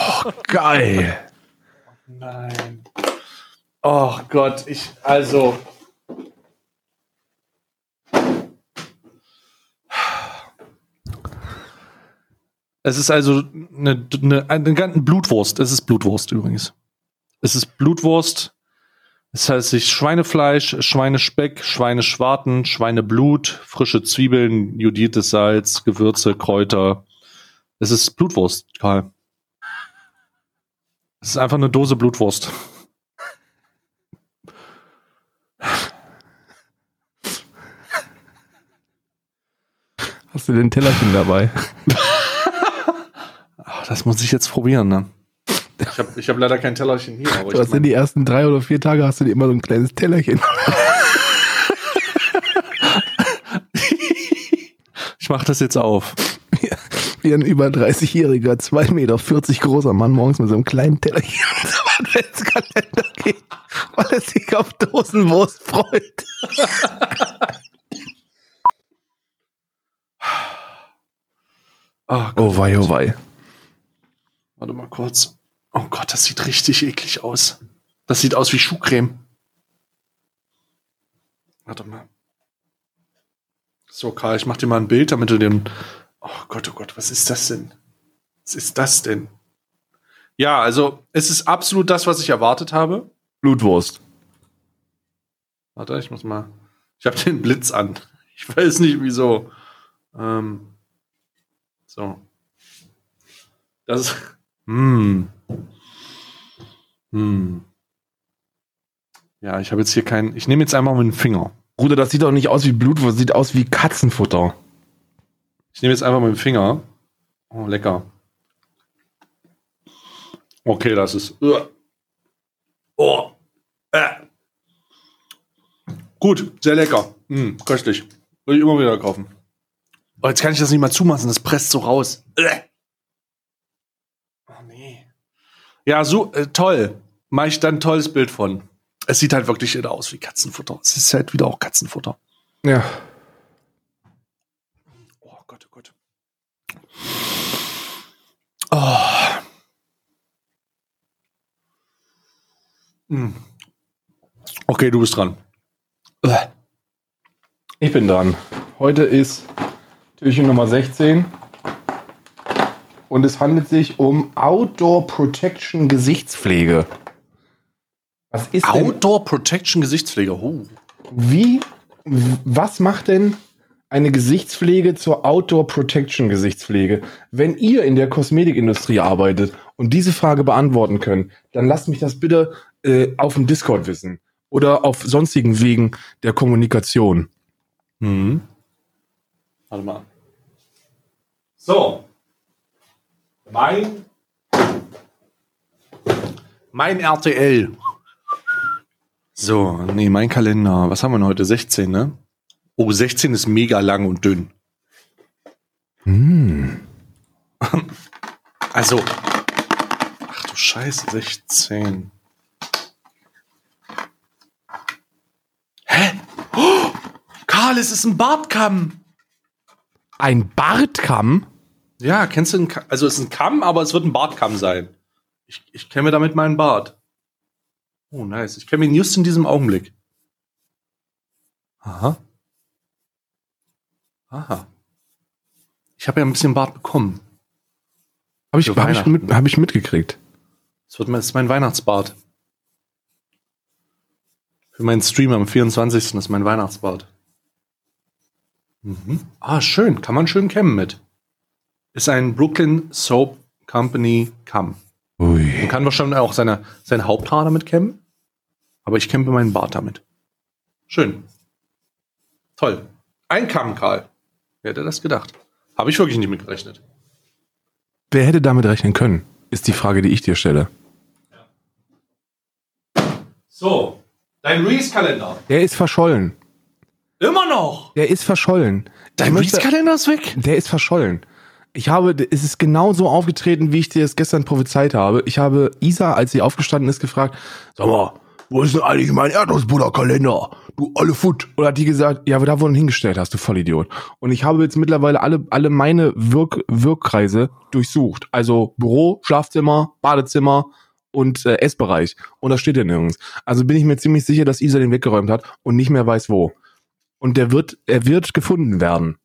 geil. Nein. Oh Gott, ich, also. Es ist also eine, eine, eine, ganze Blutwurst. Es ist Blutwurst übrigens. Es ist Blutwurst. Es heißt sich Schweinefleisch, Schweinespeck, Schweineschwarten, Schweineblut, frische Zwiebeln, jodiertes Salz, Gewürze, Kräuter. Es ist Blutwurst, Karl. Es ist einfach eine Dose Blutwurst. Hast du den Tellerchen dabei? Das muss ich jetzt probieren, ne? Ich habe ich hab leider kein Tellerchen hier, aber Du hast in die ersten drei oder vier Tage hast du dir immer so ein kleines Tellerchen. ich mache das jetzt auf. Wie ein über 30-jähriger, 2,40 Meter großer Mann morgens mit so einem kleinen Tellerchen zum Adventskalender geht, weil er sich auf Dosenwurst freut. Ah, Oh wei, oh wei. Warte mal kurz. Oh Gott, das sieht richtig eklig aus. Das sieht aus wie Schuhcreme. Warte mal. So, Karl, ich mach dir mal ein Bild, damit du den. Oh Gott, oh Gott, was ist das denn? Was ist das denn? Ja, also, es ist absolut das, was ich erwartet habe. Blutwurst. Warte, ich muss mal. Ich habe den Blitz an. Ich weiß nicht wieso. Ähm, so. Das ist. Hm. Hm. Ja, ich habe jetzt hier keinen. Ich nehme jetzt einmal mit dem Finger. Bruder, das sieht doch nicht aus wie Blutwurst, sieht aus wie Katzenfutter. Ich nehme jetzt einfach mit dem Finger. Oh, lecker. Okay, das ist. Uah. Oh. Äh. Gut, sehr lecker. Mm, köstlich. Würde ich immer wieder kaufen. Oh, jetzt kann ich das nicht mal zumachen, das presst so raus. Äh. Oh nee. Ja, so äh, toll. Mache ich dann ein tolles Bild von. Es sieht halt wirklich aus wie Katzenfutter. Es ist halt wieder auch Katzenfutter. Ja. Oh Gott, oh Gott. Oh. Hm. Okay, du bist dran. Ich bin dran. Heute ist Türchen Nummer 16. Und es handelt sich um Outdoor Protection Gesichtspflege. Was ist denn, Outdoor Protection Gesichtspflege. Oh. wie, was macht denn eine Gesichtspflege zur Outdoor Protection Gesichtspflege? Wenn ihr in der Kosmetikindustrie arbeitet und diese Frage beantworten könnt, dann lasst mich das bitte äh, auf dem Discord wissen. oder auf sonstigen Wegen der Kommunikation. Mhm. Warte mal. So. Mein. Mein RTL. So, nee, mein Kalender. Was haben wir denn heute? 16, ne? Oh, 16 ist mega lang und dünn. Hm. Also. Ach du Scheiße, 16. Hä? Oh, Karl, es ist ein Bartkamm. Ein Bartkamm? Ja, kennst du einen Kamm? Also es ist ein Kamm, aber es wird ein Bartkamm sein. Ich, ich kämme damit meinen Bart. Oh, nice. Ich kämme ihn just in diesem Augenblick. Aha. Aha. Ich habe ja ein bisschen Bart bekommen. Habe ich, Für hab ich, mit, hab ich mitgekriegt. Das wird das ist mein Weihnachtsbart. Für meinen Stream am 24. ist mein Weihnachtsbart. Mhm. Ah, schön. Kann man schön kämmen mit. Ist ein Brooklyn Soap Company Kamm. Ui. Man kann wahrscheinlich auch seine, sein Haupthaar damit kämmen. Aber ich kämme meinen Bart damit. Schön. Toll. Ein Kamm, Karl. Wer hätte das gedacht? Habe ich wirklich nicht mitgerechnet. Wer hätte damit rechnen können, ist die Frage, die ich dir stelle. So, dein Reese-Kalender. Der ist verschollen. Immer noch. Der ist verschollen. Dein Reese-Kalender ist weg. Der ist verschollen. Ich habe, es ist genau so aufgetreten, wie ich dir das gestern prophezeit habe. Ich habe Isa, als sie aufgestanden ist, gefragt, Sag mal, wo ist denn eigentlich mein Erdnussbutterkalender? Du alle Foot. oder hat die gesagt, ja, aber da wurden hingestellt hast, du Vollidiot. Und ich habe jetzt mittlerweile alle, alle meine Wirk Wirkkreise durchsucht. Also Büro, Schlafzimmer, Badezimmer und äh, Essbereich. Und das steht ja nirgends. Also bin ich mir ziemlich sicher, dass Isa den weggeräumt hat und nicht mehr weiß wo. Und der wird, er wird gefunden werden.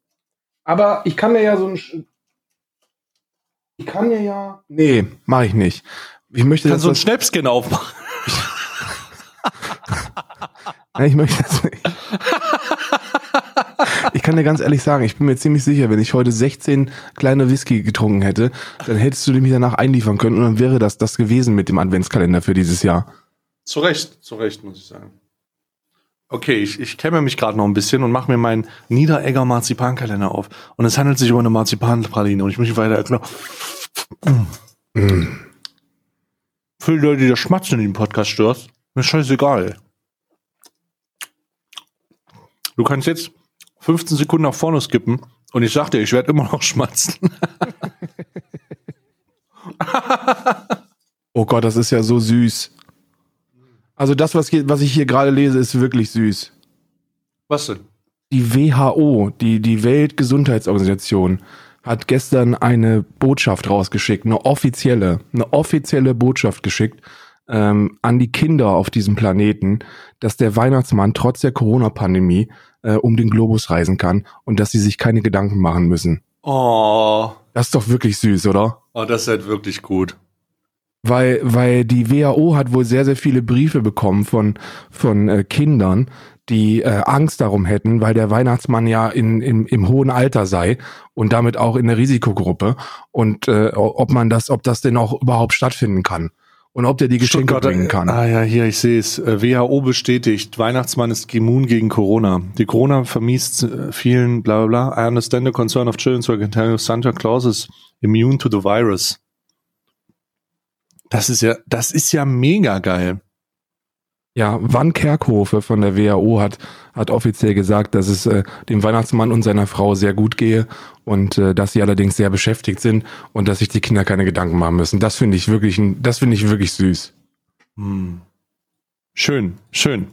Aber ich kann mir ja so ein, ich kann mir ja, nee, mache ich nicht. Ich möchte Kannst so einen Schnäpskin aufmachen. Nein, ich möchte das nicht. Ich kann dir ganz ehrlich sagen, ich bin mir ziemlich sicher, wenn ich heute 16 kleine Whisky getrunken hätte, dann hättest du mich danach einliefern können und dann wäre das das gewesen mit dem Adventskalender für dieses Jahr. Zu Recht, zu Recht, muss ich sagen. Okay, ich, ich kämme mich gerade noch ein bisschen und mache mir meinen Niederegger Marzipankalender auf. Und es handelt sich um eine Marzipanpraline und ich muss weiter erklären. Mm. Für die Leute, die das Schmatzen in dem Podcast stört, mir scheißegal. Du kannst jetzt 15 Sekunden nach vorne skippen und ich sag dir, ich werde immer noch schmatzen. Oh Gott, das ist ja so süß. Also das, was, hier, was ich hier gerade lese, ist wirklich süß. Was denn? Die WHO, die, die Weltgesundheitsorganisation, hat gestern eine Botschaft rausgeschickt, eine offizielle, eine offizielle Botschaft geschickt ähm, an die Kinder auf diesem Planeten, dass der Weihnachtsmann trotz der Corona-Pandemie äh, um den Globus reisen kann und dass sie sich keine Gedanken machen müssen. Oh, Das ist doch wirklich süß, oder? oh das ist halt wirklich gut. Weil, weil die WHO hat wohl sehr, sehr viele Briefe bekommen von, von äh, Kindern, die äh, Angst darum hätten, weil der Weihnachtsmann ja in, im, im hohen Alter sei und damit auch in der Risikogruppe und äh, ob man das, ob das denn auch überhaupt stattfinden kann und ob der die Geschenke bringen kann. Ah ja, hier, ich sehe es. Äh, WHO bestätigt, Weihnachtsmann ist immun gegen Corona. Die Corona vermiest äh, vielen, bla bla bla. I understand the concern of children who can Santa Claus is immune to the virus. Das ist ja, das ist ja mega geil. Ja, Van Kerkhofe von der WHO hat, hat offiziell gesagt, dass es äh, dem Weihnachtsmann und seiner Frau sehr gut gehe und äh, dass sie allerdings sehr beschäftigt sind und dass sich die Kinder keine Gedanken machen müssen. Das finde ich wirklich, das finde ich wirklich süß. Hm. Schön, schön.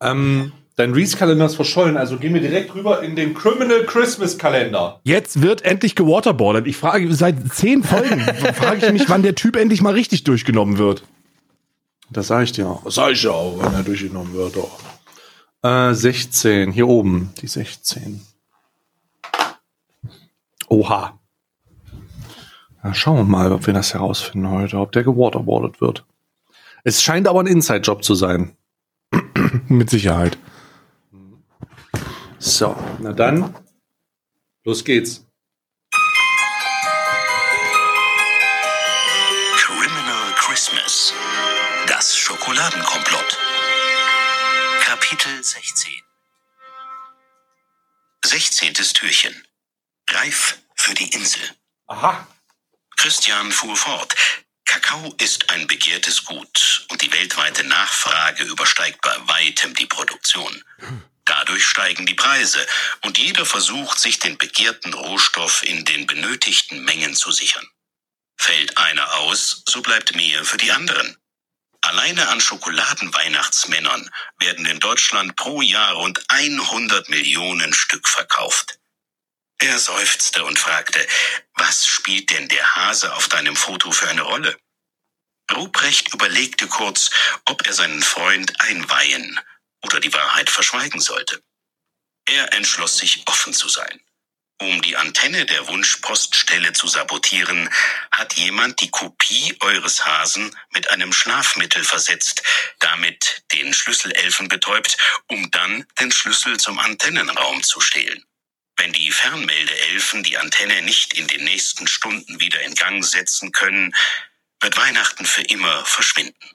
Ähm, dein Reese-Kalender ist verschollen, also gehen wir direkt rüber in den Criminal Christmas Kalender. Jetzt wird endlich gewaterboardet. Ich frage, seit zehn Folgen frage ich mich, wann der Typ endlich mal richtig durchgenommen wird. Das sage ich dir auch. Das sage ich ja auch, wenn er durchgenommen wird. Doch. Äh, 16, hier oben, die 16. Oha. Na, schauen wir mal, ob wir das herausfinden heute, ob der gewaterboardet wird. Es scheint aber ein Inside-Job zu sein. Mit Sicherheit. So, na dann, los geht's. Criminal Christmas. Das Schokoladenkomplott. Kapitel 16 16. Türchen. Reif für die Insel. Aha. Christian fuhr fort. Kakao ist ein begehrtes Gut und die weltweite Nachfrage übersteigt bei weitem die Produktion. Dadurch steigen die Preise und jeder versucht, sich den begehrten Rohstoff in den benötigten Mengen zu sichern. Fällt einer aus, so bleibt mehr für die anderen. Alleine an Schokoladenweihnachtsmännern werden in Deutschland pro Jahr rund 100 Millionen Stück verkauft. Er seufzte und fragte, was spielt denn der Hase auf deinem Foto für eine Rolle? Ruprecht überlegte kurz, ob er seinen Freund einweihen oder die Wahrheit verschweigen sollte. Er entschloss sich, offen zu sein. Um die Antenne der Wunschpoststelle zu sabotieren, hat jemand die Kopie eures Hasen mit einem Schlafmittel versetzt, damit den Schlüsselelfen betäubt, um dann den Schlüssel zum Antennenraum zu stehlen. Wenn die Fernmeldeelfen die Antenne nicht in den nächsten Stunden wieder in Gang setzen können, wird Weihnachten für immer verschwinden.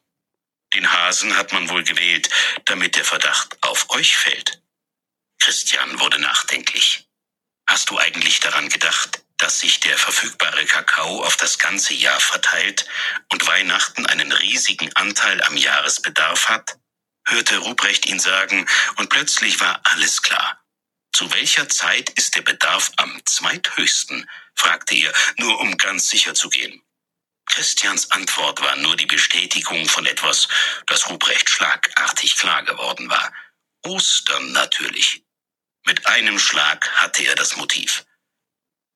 Den Hasen hat man wohl gewählt, damit der Verdacht auf euch fällt. Christian wurde nachdenklich. Hast du eigentlich daran gedacht, dass sich der verfügbare Kakao auf das ganze Jahr verteilt und Weihnachten einen riesigen Anteil am Jahresbedarf hat? hörte Ruprecht ihn sagen, und plötzlich war alles klar. Zu welcher Zeit ist der Bedarf am zweithöchsten? fragte er, nur um ganz sicher zu gehen. Christians Antwort war nur die Bestätigung von etwas, das Ruprecht schlagartig klar geworden war. Ostern natürlich. Mit einem Schlag hatte er das Motiv.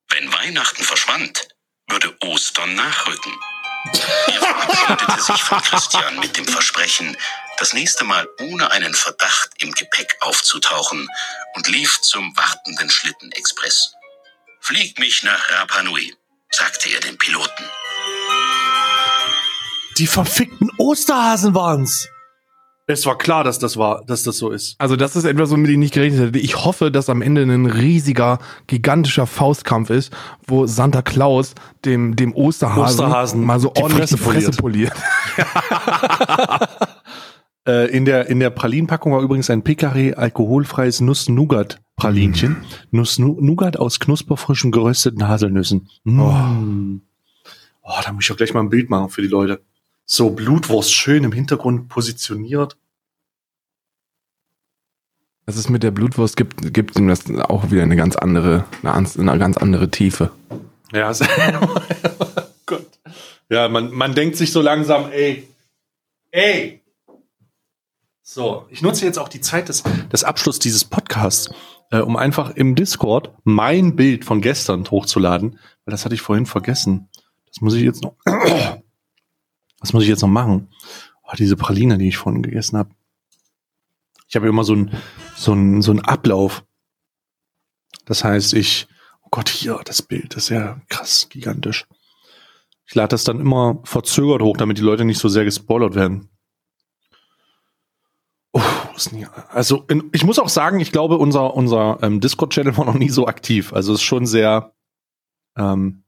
Wenn Weihnachten verschwand, würde Ostern nachrücken. Er verabschiedete sich von Christian mit dem Versprechen, das nächste Mal ohne einen Verdacht im Gepäck aufzutauchen und lief zum wartenden Schlittenexpress. Flieg mich nach Rapa Nui, sagte er dem Piloten. Die verfickten Osterhasen waren's. Es war klar, dass das war, dass das so ist. Also das ist etwas, womit ich nicht gerechnet hätte. Ich hoffe, dass am Ende ein riesiger, gigantischer Faustkampf ist, wo Santa Claus dem, dem Osterhasen, Osterhasen mal so die ordentlich Fresse die Fresse poliert. Äh, in der in der Pralinpackung war übrigens ein Picare alkoholfreies Nuss-Nougat-Pralinchen. Nuss-Nougat aus knusperfrischen gerösteten Haselnüssen. Mm. Oh. da muss ich auch gleich mal ein Bild machen für die Leute. So Blutwurst schön im Hintergrund positioniert. Das ist mit der Blutwurst, gibt, gibt ihm das auch wieder eine ganz andere, eine, eine ganz andere Tiefe. Ja, es- Gott. Ja, man, man denkt sich so langsam, ey, ey. So, ich nutze jetzt auch die Zeit des, des Abschlusses dieses Podcasts, äh, um einfach im Discord mein Bild von gestern hochzuladen, weil das hatte ich vorhin vergessen. Das muss ich jetzt noch, was muss ich jetzt noch machen? Oh, diese Praline, die ich vorhin gegessen habe. Ich habe immer so ein so ein so ein Ablauf. Das heißt, ich, oh Gott, hier das Bild, das ist ja krass, gigantisch. Ich lade das dann immer verzögert hoch, damit die Leute nicht so sehr gespoilert werden. Also in, ich muss auch sagen, ich glaube, unser unser ähm, Discord-Channel war noch nie so aktiv. Also es ist schon sehr ähm,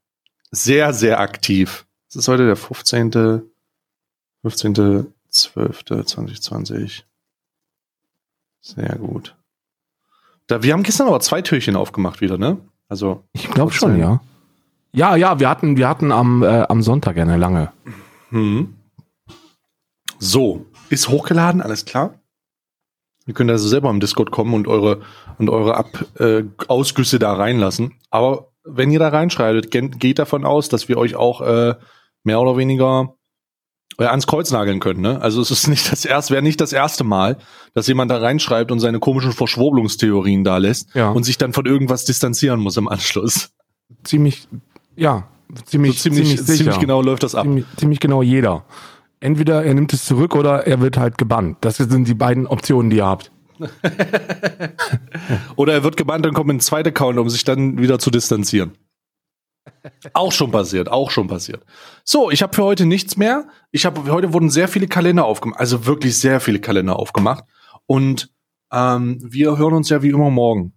sehr sehr aktiv. Es ist heute der 15. 15.12.2020. Sehr gut. Da, wir haben gestern aber zwei Türchen aufgemacht wieder, ne? Also Ich glaube schon, ja. Ja, ja, wir hatten, wir hatten am, äh, am Sonntag eine lange. Hm. So, ist hochgeladen, alles klar. Ihr könnt also selber im Discord kommen und eure und eure Ab, äh, Ausgüsse da reinlassen. Aber wenn ihr da reinschreitet, ge- geht davon aus, dass wir euch auch äh, mehr oder weniger ans Kreuz nageln können. Ne? Also es ist nicht das erste, wäre nicht das erste Mal, dass jemand da reinschreibt und seine komischen Verschwurbelungstheorien da lässt Ja. und sich dann von irgendwas distanzieren muss im Anschluss. Ziemlich, ja, ziemlich, So ziemlich, sicher. ziemlich genau läuft das ab. Ziemlich, ziemlich genau jeder. Entweder er nimmt es zurück oder er wird halt gebannt. Das sind die beiden Optionen, die ihr habt. Oder er wird gebannt und kommt in einen zweiten Account, um sich dann wieder zu distanzieren. Auch schon passiert, auch schon passiert. So, ich habe für heute nichts mehr. Ich habe heute wurden sehr viele Kalender aufgemacht, also wirklich sehr viele Kalender aufgemacht. Und ähm, wir hören uns ja wie immer morgen.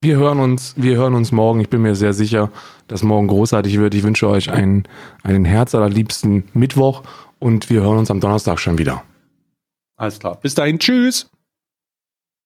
Wir hören uns, wir hören uns morgen. Ich bin mir sehr sicher, dass morgen großartig wird. Ich wünsche euch einen, einen herzallerliebsten Mittwoch und wir hören uns am Donnerstag schon wieder. Alles klar. Bis dahin, tschüss.